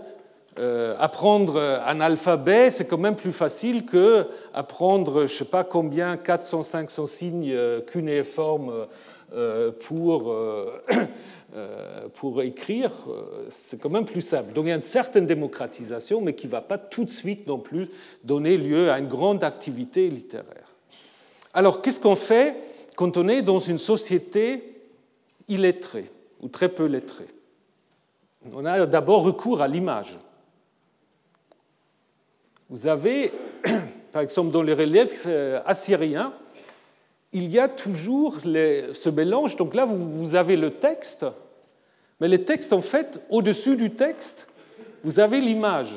euh, apprendre un alphabet, c'est quand même plus facile que apprendre, je ne sais pas combien, 400, 500 signes euh, cunéiformes pour pour écrire, euh, c'est quand même plus simple. Donc il y a une certaine démocratisation, mais qui ne va pas tout de suite non plus donner lieu à une grande activité littéraire. Alors qu'est-ce qu'on fait quand on est dans une société illettrée ou très peu lettrée? On a d'abord recours à l'image. Vous avez, par exemple, dans les reliefs euh, assyriens, il y a toujours ce mélange. Donc là, vous avez le texte, mais le texte, en fait, au-dessus du texte, vous avez l'image.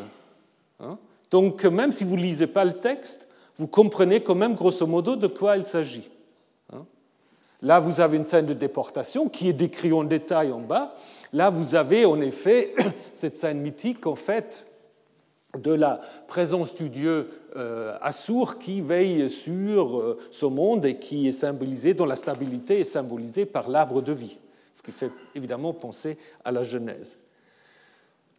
Hein. Donc même si vous ne lisez pas le texte, vous comprenez quand même grosso modo de quoi il s'agit. Hein. Là, vous avez une scène de déportation qui est décrite en détail en bas. Là, vous avez en effet cette scène mythique, en fait, de la présence du dieu euh, Assour qui veille sur euh, ce monde et qui est symbolisé, dont la stabilité est symbolisée par l'arbre de vie, ce qui fait évidemment penser à la Genèse.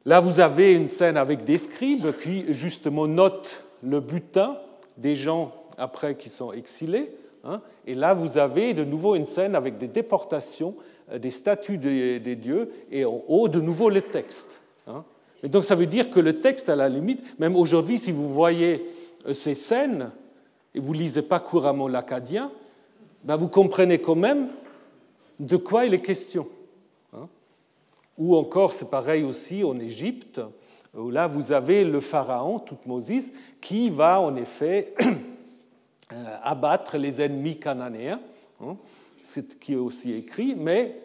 Là, vous avez une scène avec des scribes qui justement notent le butin des gens après qui sont exilés. Hein. et là, vous avez de nouveau une scène avec des déportations, euh, des statues des, dieux, et en haut, de nouveau les textes. Hein. et donc ça veut dire que le texte, à la limite, même aujourd'hui, si vous voyez euh, ces scènes et vous ne lisez pas couramment l'acadien, ben vous comprenez quand même de quoi il est question. Hein? Ou encore, c'est pareil aussi en Égypte, où là vous avez le pharaon, Toutmosis, qui va en effet euh, abattre les ennemis cananéens. Hein? Ce qui est aussi écrit, mais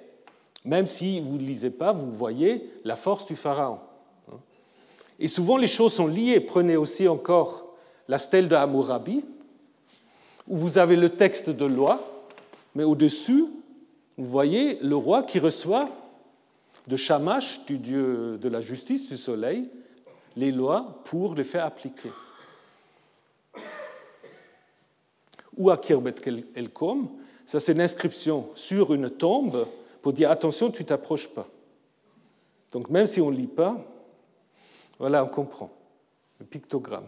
même si vous ne lisez pas, vous voyez la force du pharaon. Hein? Et souvent les choses sont liées. Prenez aussi encore la stèle de Hammurabi, où vous avez le texte de loi, mais au-dessus, vous voyez le roi qui reçoit de Shamash, du dieu de la justice, du soleil, les lois pour les faire appliquer. Ou à Kirbet el-Kom, ça c'est une inscription sur une tombe pour dire attention, tu t'approches pas. Donc même si on ne lit pas, voilà, on comprend. Le pictogramme.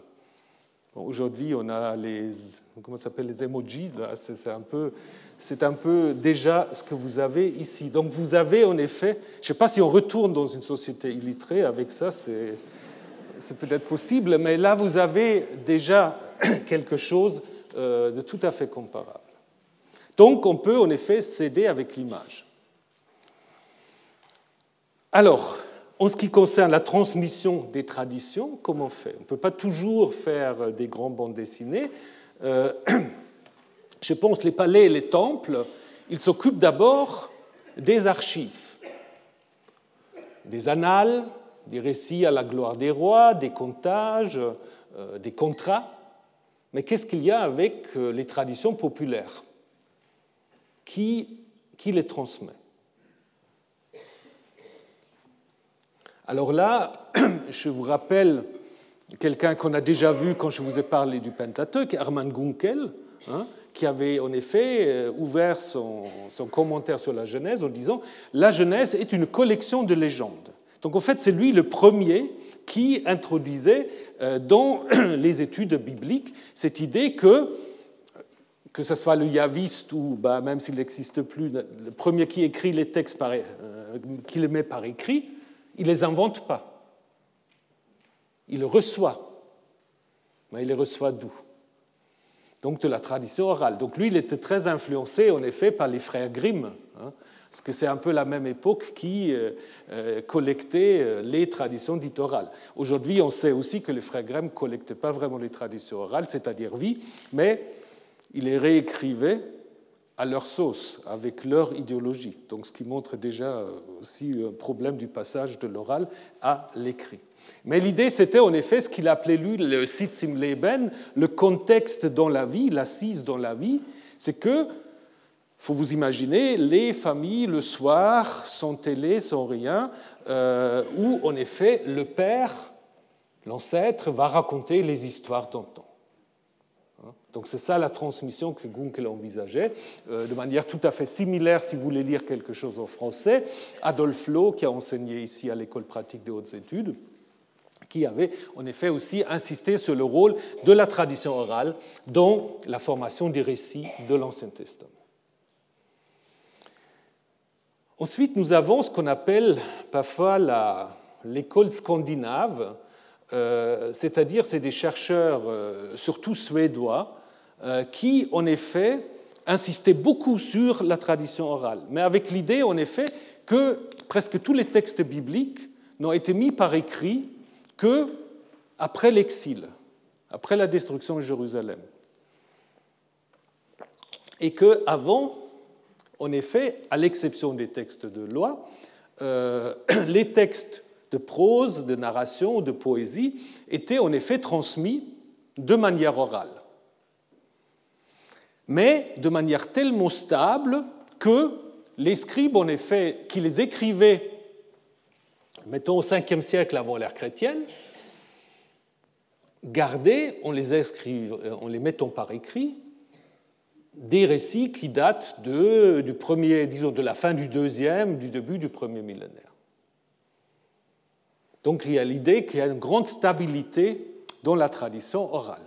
Aujourd'hui, on a les, comment les emojis. C'est un peu, un peu déjà ce que vous avez ici. Donc vous avez en effet, je ne sais pas si on retourne dans une société illittérée avec ça, c'est, c'est peut-être possible, mais là vous avez déjà quelque chose euh, de tout à fait comparable. Donc on peut en effet s'aider avec l'image. Alors, en ce qui concerne la transmission des traditions, comment on fait? On ne peut pas toujours faire des grands bandes dessinées. Euh, je pense les palais et les temples, ils s'occupent d'abord des archives, des annales, des récits à la gloire des rois, des comptages, euh, des contrats. Mais qu'est-ce qu'il y a avec euh, les traditions populaires? Qui les transmet? Alors là, je vous rappelle quelqu'un qu'on a déjà vu quand je vous ai parlé du Pentateuque, Hermann Gunkel, hein, qui avait en effet euh, ouvert son, commentaire sur la Genèse en disant La Genèse est une collection de légendes. Donc en fait, c'est lui le premier qui introduisait euh, dans les études bibliques cette idée que, que ce soit le yaviste ou bah, même s'il n'existe plus, le premier qui écrit les textes, qui les met par écrit, il ne les invente pas. Il reçoit. Mais il les reçoit d'où? Donc de la tradition orale. Donc lui, il était très influencé, en effet, par les frères Grimm, hein, parce que c'est un peu la même époque qui euh, euh, collectait euh, les traditions dites orales. Aujourd'hui, on sait aussi que les frères Grimm ne collectaient pas vraiment les traditions orales, c'est-à-dire vie, mais ils les réécrivaient à leur sauce, avec leur idéologie. Donc, ce qui montre déjà aussi un problème du passage de l'oral à l'écrit. Mais l'idée, c'était en effet ce qu'il appelait lui le Sitzimleben, le contexte dans la vie, l'assise dans la vie. C'est que, faut vous imaginer, les familles le soir, sans télé, sans rien, euh, où en effet le père, l'ancêtre, va raconter les histoires d'antan. Donc c'est ça la transmission que Gunkel envisageait, euh, de manière tout à fait similaire, si vous voulez lire quelque chose en français, Adolphe Lowe, qui a enseigné ici à l'école pratique des hautes études, qui avait en effet aussi insisté sur le rôle de la tradition orale dans la formation des récits de l'Ancien Testament. Ensuite, nous avons ce qu'on appelle parfois l'école scandinave, euh, c'est-à-dire c'est des chercheurs, euh, surtout suédois, qui, en effet, insistaient beaucoup sur la tradition orale, mais avec l'idée, en effet, que presque tous les textes bibliques n'ont été mis par écrit que après l'exil, après la destruction de Jérusalem. Et qu'avant, en effet, à l'exception des textes de loi, les textes de prose, de narration, de poésie étaient en effet transmis de manière orale mais de manière tellement stable que les scribes, en effet, qui les écrivaient, mettons au 5e siècle avant l'ère chrétienne, gardaient, en les, en les mettant par écrit, des récits qui datent de, du premier, disons, de la fin du deuxième, du début du premier millénaire. Donc il y a l'idée qu'il y a une grande stabilité dans la tradition orale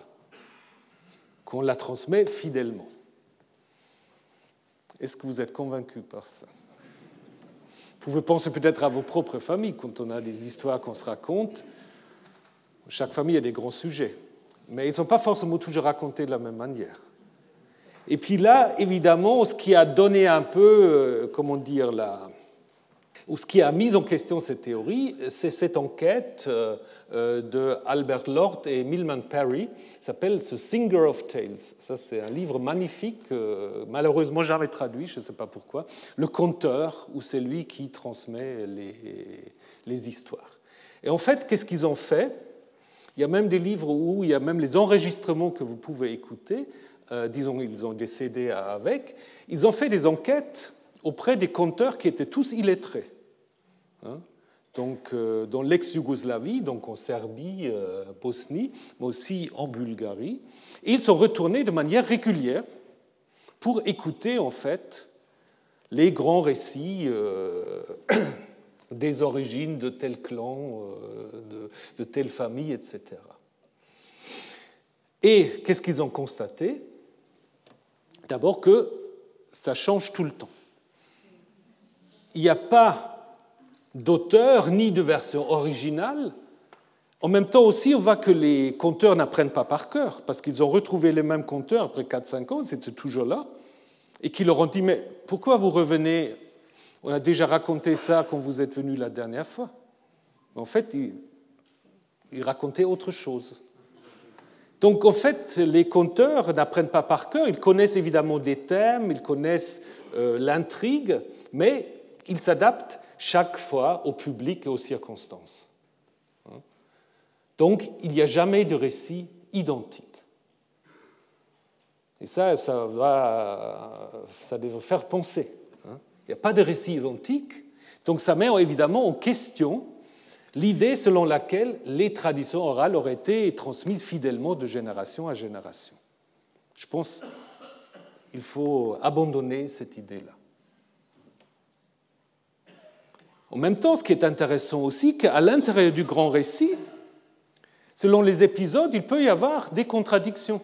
qu'on la transmet fidèlement. Est-ce que vous êtes convaincu par ça? Pouvez penser peut-être à vos propres familles quand on a des histoires qu'on se raconte. Chaque famille a des grands sujets, mais ils ne sont pas forcément toujours racontés de la même manière. Et puis là, évidemment, ce qui a donné un peu, euh, comment dire, la, ou ce qui a mis en question cette théorie, c'est cette enquête euh, euh, de Albert Lord et Milman Perry, s'appelle The Singer of Tales. Ça, c'est un livre magnifique, euh, malheureusement jamais traduit, je ne sais pas pourquoi. Le conteur, ou c'est lui qui transmet les, les histoires. Et en fait, qu'est-ce qu'ils ont fait? Il y a même des livres où il y a même les enregistrements que vous pouvez écouter. disons, ils ont décédé avec. Ils ont fait des enquêtes auprès des conteurs qui étaient tous illettrés. Hein. donc, euh, dans l'ex-Yougoslavie, donc en Serbie, euh, Bosnie, mais aussi en Bulgarie. Et ils sont retournés de manière régulière pour écouter en fait les grands récits euh, des origines de tel clan, de, de telle famille, etc. Et qu'est-ce qu'ils ont constaté? D'abord que ça change tout le temps. Il n'y a pas d'auteur ni de version originale. En même temps aussi, on voit que les conteurs n'apprennent pas par cœur, parce qu'ils ont retrouvé les mêmes conteurs après 4-5 ans, c'était toujours là, et qui leur ont dit, mais pourquoi vous revenez? On a déjà raconté ça quand vous êtes venu la dernière fois. En fait, ils, ils racontaient autre chose. Donc en fait, les conteurs n'apprennent pas par cœur, ils connaissent évidemment des thèmes, ils connaissent euh, l'intrigue, mais ils s'adaptent chaque fois au public et aux circonstances. Hein? Donc, il n'y a jamais de récit identique. Et ça, ça, va, ça devrait faire penser. Hein? Il n'y a pas de récit identique, donc ça met évidemment en question l'idée selon laquelle les traditions orales auraient été transmises fidèlement de génération à génération. Je pense qu'il faut abandonner cette idée-là. En même temps, ce qui est intéressant aussi, qu'à l'intérieur du grand récit, selon les épisodes, il peut y avoir des contradictions.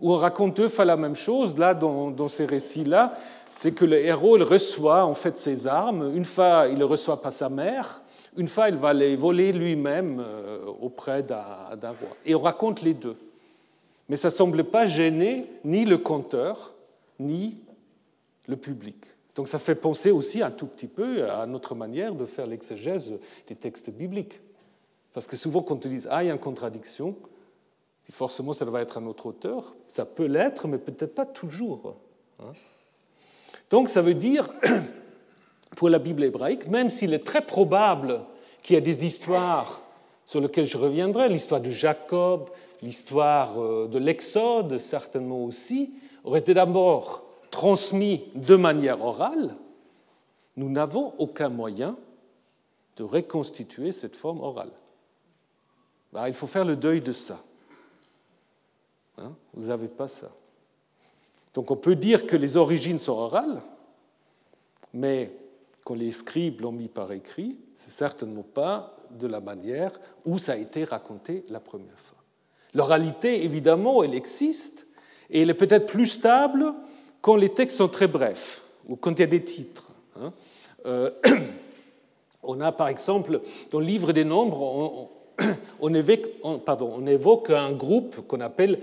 Où on raconte deux fois la même chose, là, dans, ces récits-là, c'est que le héros il reçoit en fait ses armes. Une fois, il ne reçoit pas sa mère. Une fois, il va les voler lui-même euh, auprès d'un roi. Et on raconte les deux. Mais ça ne semble pas gêner ni le conteur, ni le public. Donc ça fait penser aussi un tout petit peu à notre manière de faire l'exégèse des textes bibliques. Parce que souvent, quand on dit Ah, il y a une contradiction, forcément, ça va être un autre auteur. Ça peut l'être, mais peut-être pas toujours. Hein. Donc ça veut dire, pour la Bible hébraïque, même s'il est très probable qu'il y a des histoires sur lesquelles je reviendrai, l'histoire de Jacob, l'histoire euh, de l'Exode, certainement aussi, aurait été d'abord transmis de manière orale, nous n'avons aucun moyen de reconstituer cette forme orale. Bah, il faut faire le deuil de ça. Hein, vous n'avez pas ça. Donc on peut dire que les origines sont orales, mais quand les scribes l'ont mis par écrit, c'est certainement pas de la manière où ça a été raconté la première fois. L'oralité, évidemment, elle existe, et elle est peut-être plus stable quand les textes sont très brefs ou quand il y a des titres. Hein, euh, on a par exemple dans le livre des nombres, on, évoque, un groupe qu'on appelle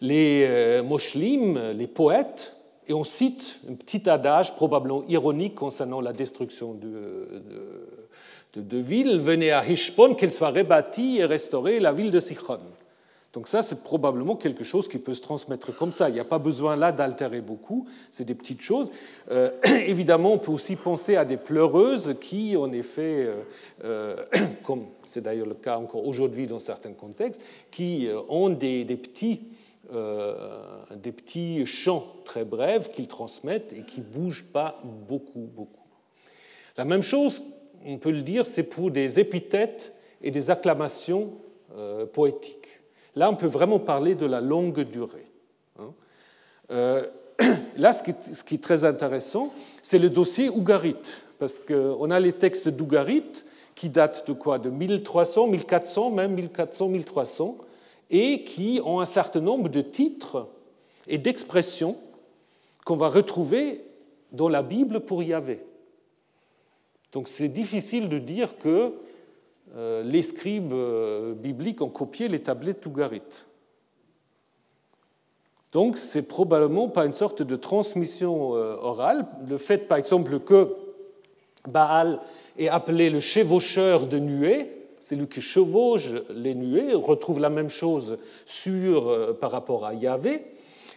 les euh, les poètes, et on cite un petit adage probablement ironique concernant la destruction de, villes. Venez à Hishpon, qu'elle soit rebâtie et restaurée, la ville de Sichon. Donc ça, c'est probablement quelque chose qui peut se transmettre comme ça. Il n'y a pas besoin là d'altérer beaucoup, c'est des petites choses. Euh, évidemment, on peut aussi penser à des pleureuses qui, en effet, euh, euh, comme c'est d'ailleurs le cas encore aujourd'hui dans certains contextes, qui ont des, petits, des petits chants très brefs qu'ils transmettent et qui bougent pas beaucoup, beaucoup. La même chose, on peut le dire, c'est pour des épithètes et des acclamations poétiques. Là, on peut vraiment parler de la longue durée. Hein. Euh, là, ce qui, est, très intéressant, c'est le dossier Ougarit, parce qu'on a les textes d'Ougarit qui datent de quoi? De 1300, 1400, même 1400, 1300, et qui ont un certain nombre de titres et d'expressions qu'on va retrouver dans la Bible pour Yahvé. Donc c'est difficile de dire que les scribes euh, bibliques ont copié les tablettes Tougarit. Donc c'est probablement pas une sorte de transmission euh, orale. Le fait par exemple que Baal est appelé le chevaucheur de nuées, c'est lui qui chevauche les nuées, on retrouve la même chose sur, par rapport à Yahvé.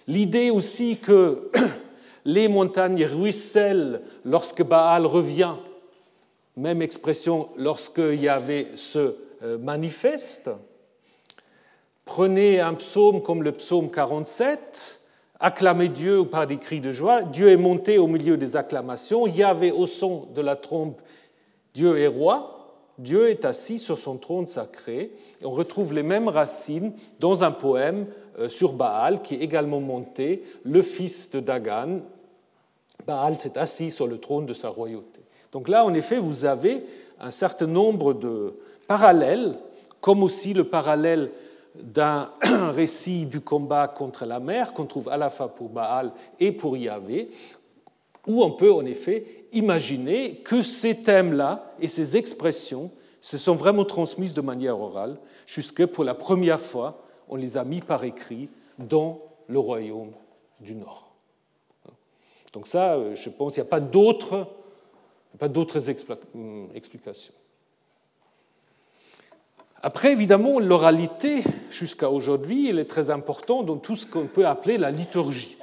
L'idée aussi que les montagnes ruissellent lorsque Baal revient même expression lorsque Yahvé se euh, manifeste. Prenez un psaume comme le psaume 47, acclamez Dieu par des cris de joie. Dieu est monté au milieu des acclamations. Yahvé au son de la trompe, Dieu est roi. Dieu est assis sur son trône sacré. On retrouve les mêmes racines dans un poème euh, sur Baal qui est également monté, le fils de Dagan. Baal s'est assis sur le trône de sa royauté. Donc là, en effet, vous avez un certain nombre de parallèles, comme aussi le parallèle d'un récit du combat contre la mer qu'on trouve à la fois pour Baal et pour Yahvé, où on peut en effet imaginer que ces thèmes-là et ces expressions se sont vraiment transmises de manière orale, jusque pour la première fois, on les a mis par écrit dans le royaume du Nord. Donc ça, euh, je pense qu'il n'y a pas d'autres pas d'autres hum, explications. Après, évidemment, l'oralité, jusqu'à aujourd'hui, elle est très importante dans tout ce qu'on peut appeler la liturgie.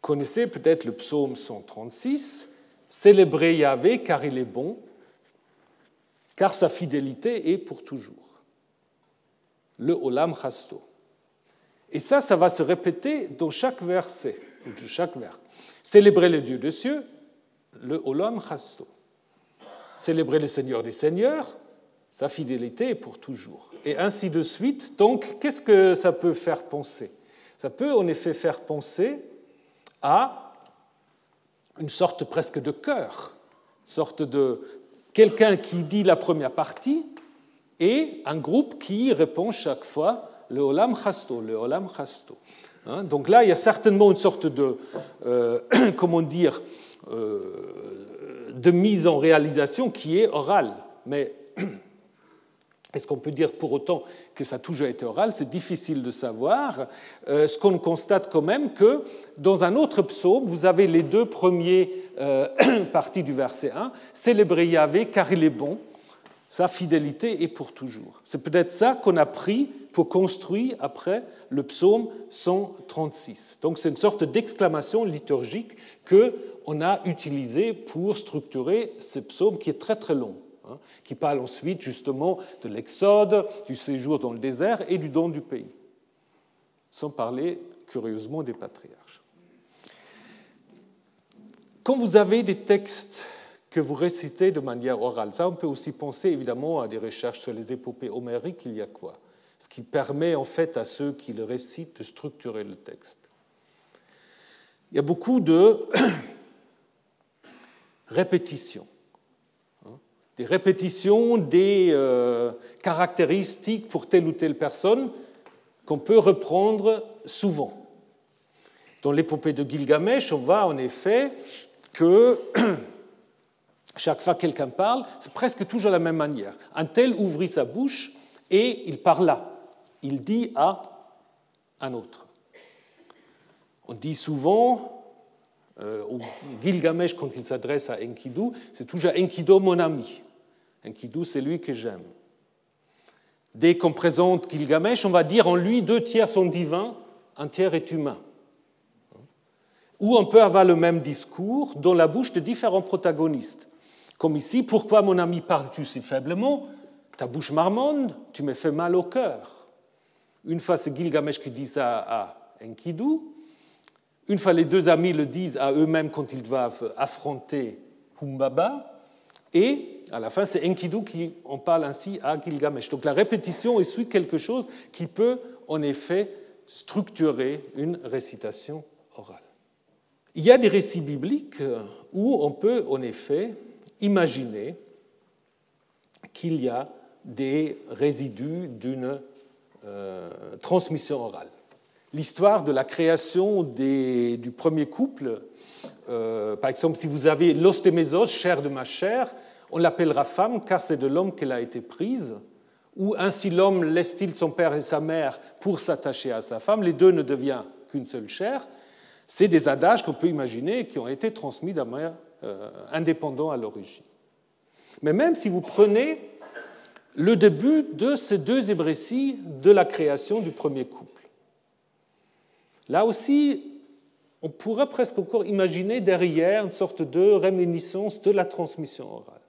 Connaissez peut-être le psaume 136, Célébrez Yahvé car il est bon, car sa fidélité est pour toujours. Le Olam Chasto. Et ça, ça va se répéter dans chaque verset, ou chaque vers. Célébrer le Dieu des cieux, le Olam Chasto. Célébrer le Seigneur des Seigneurs, sa fidélité est pour toujours. Et ainsi de suite. Donc, qu'est-ce que ça peut faire penser? Ça peut en effet faire penser à une sorte presque de chœur, une sorte de quelqu'un qui dit la première partie et un groupe qui répond chaque fois le Olam Chasto, le Olam Chasto. Hein, donc là, il y a certainement une sorte de, euh, comment dire, euh, de mise en réalisation qui est orale. Mais est-ce qu'on peut dire pour autant que ça a toujours été oral? C'est difficile de savoir. Euh, ce qu'on constate quand même que dans un autre psaume, vous avez les deux premiers parties du verset 1, Célébrez Yahvé car il est bon, sa fidélité est pour toujours. C'est peut-être ça qu'on a pris pour construire après le psaume 136. Donc c'est une sorte d'exclamation liturgique qu'on a utilisée pour structurer ce psaume qui est très très long, hein, qui parle ensuite justement de l'exode, du séjour dans le désert et du don du pays, sans parler curieusement des patriarches. Quand vous avez des textes que vous récitez de manière orale, ça on peut aussi penser évidemment à des recherches sur les épopées homériques, il y a quoi? Ce qui permet en fait à ceux qui le récitent de structurer le texte. Il y a beaucoup de répétitions, hein. des répétitions des euh, caractéristiques pour telle ou telle personne qu'on peut reprendre souvent. Dans l'épopée de Gilgamesh, on voit en effet que chaque fois que quelqu'un parle, c'est presque toujours la même manière. Un tel ouvrit sa bouche et il parla. Il dit à un autre. On dit souvent, euh, Gilgamesh, quand il s'adresse à Enkidu, c'est toujours Enkidu mon ami. Enkidu, c'est lui que j'aime. Dès qu'on présente Gilgamesh, on va dire en lui deux tiers sont divins, un tiers est humain. Ou on peut avoir le même discours dans la bouche de différents protagonistes. Comme ici, pourquoi mon ami parles-tu si faiblement? Ta bouche marmonde, tu me fais mal au cœur. Une fois, c'est Gilgamesh qui dit ça à Enkidu. Une fois, les deux amis le disent à eux-mêmes quand ils doivent affronter Humbaba. Et à la fin, c'est Enkidu qui en parle ainsi à Gilgamesh. Donc la répétition est quelque chose qui peut en effet structurer une récitation orale. Il y a des récits bibliques où on peut en effet imaginer qu'il y a des résidus d'une euh, transmission orale. L'histoire de la création du premier couple euh, par exemple, si vous avez l'os de mes os, chair de ma chair, on l'appellera femme car c'est de l'homme qu'elle a été prise. Ou ainsi l'homme laisse-t-il son père et sa mère pour s'attacher à sa femme, les deux ne deviennent qu'une seule chair. C'est des adages qu'on peut imaginer qui ont été transmis d'un manière euh, indépendant à l'origine. Mais même si vous prenez le début de ces deux hébréties de la création du premier couple, là aussi, on pourrait presque encore imaginer derrière une sorte de réminiscence de la transmission orale.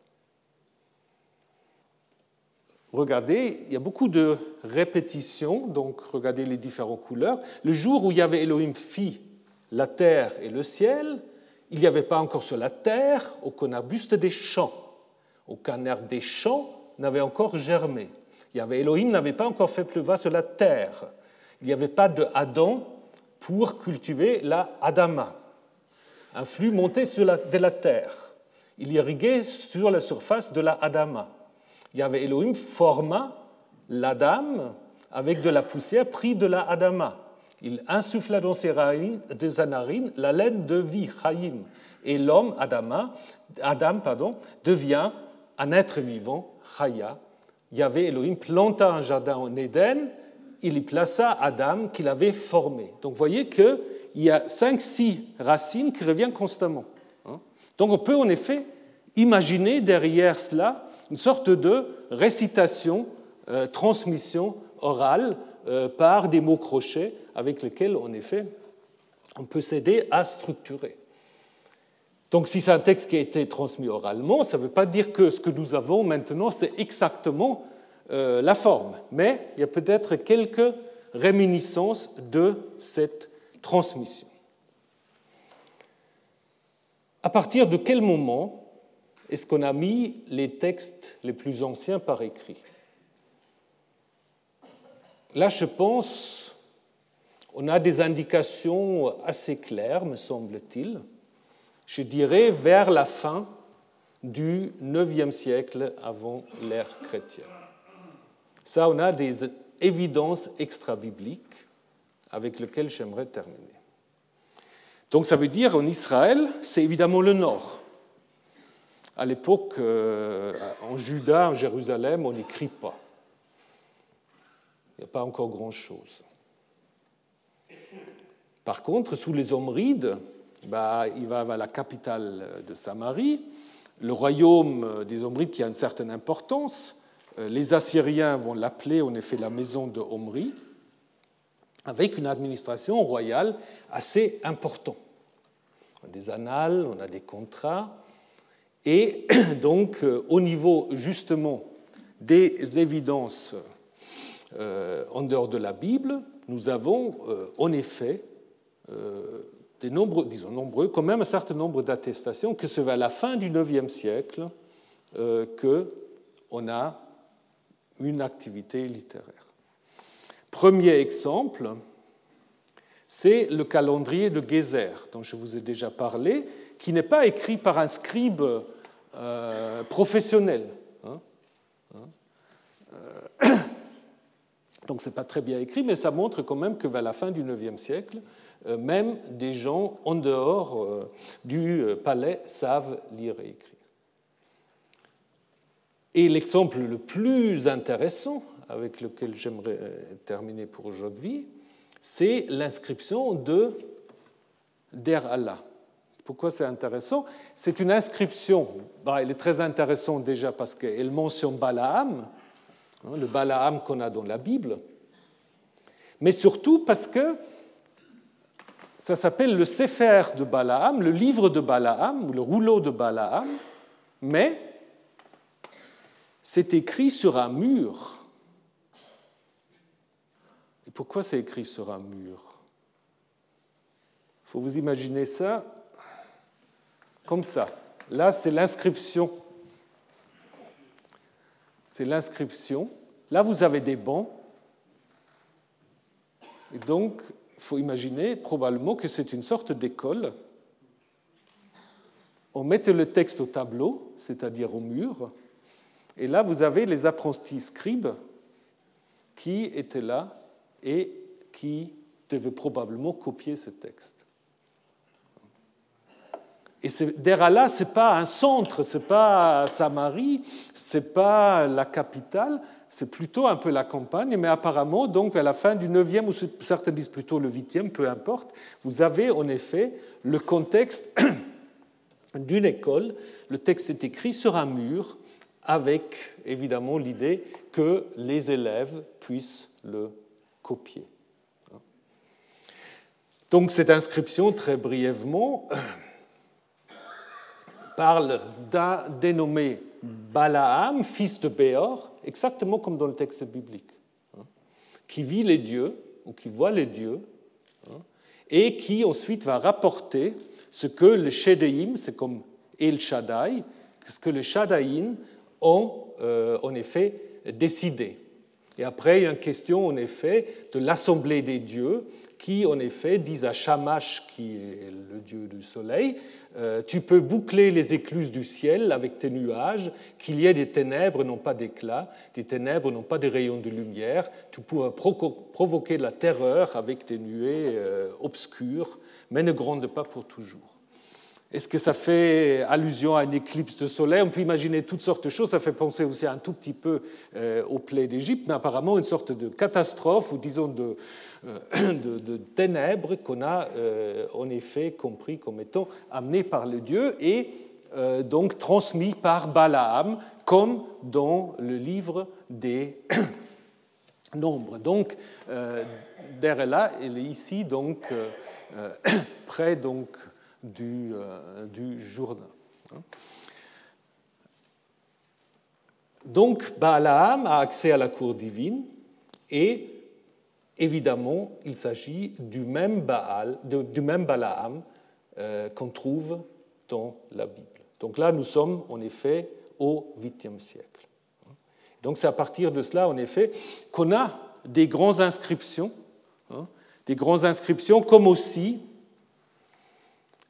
Regardez, il y a beaucoup de répétitions, donc regardez les différentes couleurs. Le jour où il y avait Elohim fit la terre et le ciel, il n'y avait pas encore sur la terre aucun arbuste des champs, aucun herbe des champs n'avait encore germé. Il y avait Elohim n'avait pas encore fait pleuvoir sur la terre. Il n'y avait pas de Adam pour cultiver la Adama. Un flux la, de la terre. Il irriguait sur la surface de la Adama. Il y avait Elohim forma l'Adam avec de la poussière pris de la Adama. Il insuffla dans ses, narines la laine de vie, Chaim. Et l'homme, Adam, devient un être vivant, Chaya. avait Elohim planta un jardin en Éden il y plaça Adam qu'il avait formé. Donc vous voyez qu'il y a cinq, six racines qui reviennent constamment. Hein. Donc on peut en effet imaginer derrière cela une sorte de récitation, euh, transmission orale euh, par des mots crochets avec lesquels en effet on peut s'aider à structurer. Donc si c'est un texte qui a été transmis oralement, ça ne veut pas dire que ce que nous avons maintenant, c'est exactement euh, la forme, mais il y a peut-être quelques réminiscences de cette transmission. À partir de quel moment est-ce qu'on a mis les textes les plus anciens par écrit? Là, je pense, on a des indications assez claires, me semble-t-il. Je dirais vers la fin du IXe siècle avant l'ère chrétienne. Ça, on a des évidences extra-bibliques avec lesquelles j'aimerais terminer. Donc ça veut dire en Israël, c'est évidemment le nord. À l'époque, euh, en Juda, en Jérusalem, on n'écrit pas. Il n'y a pas encore grand-chose. Par contre, sous les Omrides, bah, il va à la capitale de Samarie, le royaume des Omrides qui a une certaine importance, euh, les Assyriens vont l'appeler en effet la maison de Omri, avec une administration royale assez importante. On a des annales, on a des contrats, et donc euh, au niveau justement des évidences euh, en dehors de la Bible, nous avons en effet des nombreux, disons nombreux, quand même un certain nombre d'attestations que c'est vers la fin du IXe siècle que on a une activité littéraire. Premier exemple, c'est le calendrier de Gézer, dont je vous ai déjà parlé, qui n'est pas écrit par un scribe euh, professionnel. Hein, hein. Euh, donc ce n'est pas très bien écrit, mais ça montre quand même que vers la fin du IXe siècle, euh, même des gens en dehors du palais savent lire et écrire. Et l'exemple le plus intéressant avec lequel j'aimerais terminer pour aujourd'hui, c'est l'inscription de Der Allah. Pourquoi c'est intéressant? C'est une inscription, bah, elle est très intéressante déjà parce qu'elle mentionne Balaam, hein, le Balaam qu'on a dans la Bible, mais surtout parce que ça s'appelle le Sefer de Balaam, le livre de Balaam, ou le rouleau de Balaam, mais c'est écrit sur un mur. Et pourquoi c'est écrit sur un mur? Il faut vous imaginer ça comme ça. Là, c'est l'inscription. C'est l'inscription. Là, vous avez des bancs. Et donc, il faut imaginer probablement que c'est une sorte d'école. On mettait le texte au tableau, c'est-à-dire au mur, et là, vous avez les apprentis scribes qui étaient là et qui devaient probablement copier ce texte. Et Derala, ce n'est pas un centre, ce n'est pas Samarie, ce n'est pas la capitale, c'est plutôt un peu la campagne, mais apparemment, donc vers la fin du 9e, ou certains disent plutôt le 8e, peu importe, vous avez en effet le contexte d'une école. Le texte est écrit sur un mur avec évidemment l'idée que les élèves puissent le copier. Donc cette inscription, très brièvement, parle d'un dénommé Balaam, fils de Béor, exactement comme dans le texte biblique, hein, qui vit les dieux, ou qui voit les dieux, hein, et qui ensuite va rapporter ce que les Shedéim, c'est comme El Shaddai, ce que les Shadaïn ont euh, en effet décidé. Et après, il y a une question en effet de l'assemblée des dieux qui en effet disent à Shamash, qui est le dieu du soleil, euh, tu peux boucler les écluses du ciel avec tes nuages, qu'il y ait des ténèbres, non pas d'éclat, des ténèbres, non pas des rayons de lumière. Tu pourras provoquer la terreur avec des nuées euh, obscures, mais ne gronde pas pour toujours. Est-ce que ça fait allusion à une éclipse de soleil? On peut imaginer toutes sortes de choses. Ça fait penser aussi un tout petit peu euh, au plaie d'Égypte, mais apparemment une sorte de catastrophe, ou disons de, euh, ténèbres qu'on a euh, en effet compris comme étant amenées par le Dieu et donc transmis par Balaam, comme dans le livre des nombres. Donc, là, il est ici, donc, près donc, du, euh, du Jourdain. Hein. Donc Balaam a accès à la cour divine et évidemment il s'agit du même, Baal, du même Balaam euh, qu'on trouve dans la Bible. Donc là nous sommes en effet au 8e siècle. Donc c'est à partir de cela en effet qu'on a des grandes inscriptions, hein, des grandes inscriptions comme aussi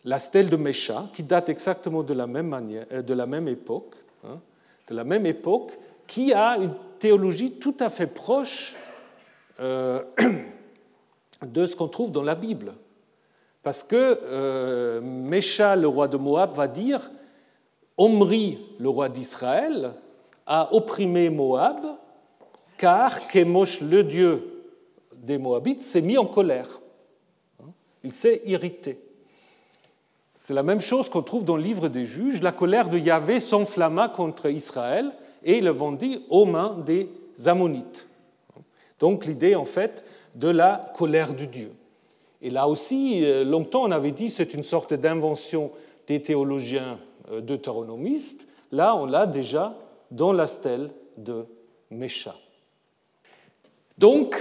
la stèle de Mécha, qui date exactement de la même, euh, époque, hein, de la même époque, qui a une théologie tout à fait proche euh, de ce qu'on trouve dans la Bible. Parce que euh, Mécha, le roi de Moab, va dire Omri, le roi d'Israël, a opprimé Moab, car Kémosh, le dieu des Moabites, s'est mis en colère. Hein, il s'est irrité. C'est la même chose qu'on trouve dans le livre des juges. La colère de Yahvé s'enflamma contre Israël et le vendit aux mains des Ammonites. Donc l'idée en fait de la colère de Dieu. Et là aussi, euh, longtemps on avait dit c'est une sorte d'invention des théologiens euh, deutéronomistes. Là, on l'a déjà dans la stèle de Mécha. Donc,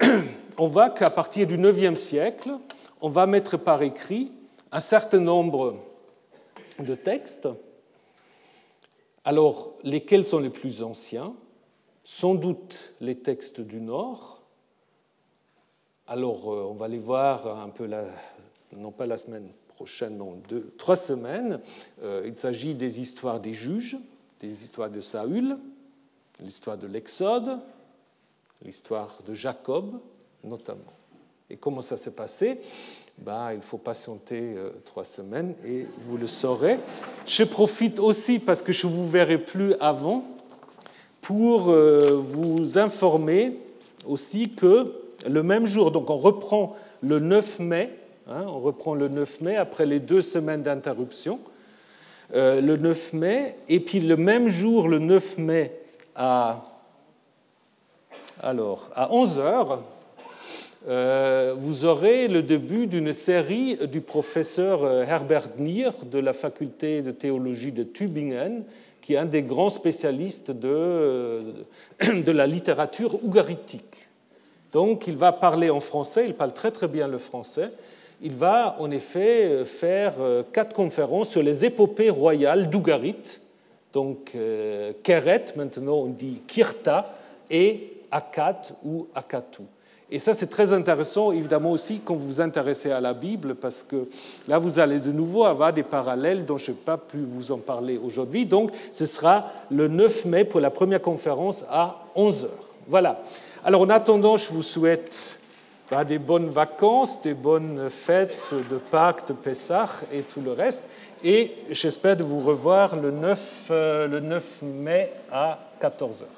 on voit qu'à partir du IXe siècle, on va mettre par écrit un certain nombre de textes. Alors, lesquels sont les plus anciens? Sans doute les textes du Nord. Alors, euh, on va les voir un peu, non pas la semaine prochaine, non, deux, trois semaines. Euh, il s'agit des histoires des juges, des histoires de Saül, l'histoire de l'Exode, l'histoire de Jacob notamment. Et comment ça s'est passé? Bah, il faut patienter euh, trois semaines et vous le saurez. Je profite aussi, parce que je ne vous verrai plus avant, pour euh, vous informer aussi que le même jour, donc on reprend le 9 mai, hein, on reprend le 9 mai après les deux semaines d'interruption, euh, le 9 mai, et puis le même jour, le 9 mai, à, alors, à 11 heures, euh, vous aurez le début d'une série du professeur euh, Herbert Nier de la faculté de théologie de Tübingen, qui est un des grands spécialistes de, euh, de la littérature ougaritique. Donc il va parler en français, il parle très très bien le français. Il va en effet faire quatre conférences sur les épopées royales d'Ougarit, donc Keret, maintenant on dit Kirta, et Akat ou Akatu. Et ça, c'est très intéressant, évidemment aussi, quand vous vous intéressez à la Bible, parce que là, vous allez de nouveau avoir des parallèles dont je n'ai pas pu vous en parler aujourd'hui. Donc, ce sera le 9 mai pour la première conférence à 11h. Voilà. Alors, en attendant, je vous souhaite bah, des bonnes vacances, des bonnes fêtes de Pâques, de Pessah et tout le reste. Et j'espère de vous revoir le 9, euh, le 9 mai à 14h.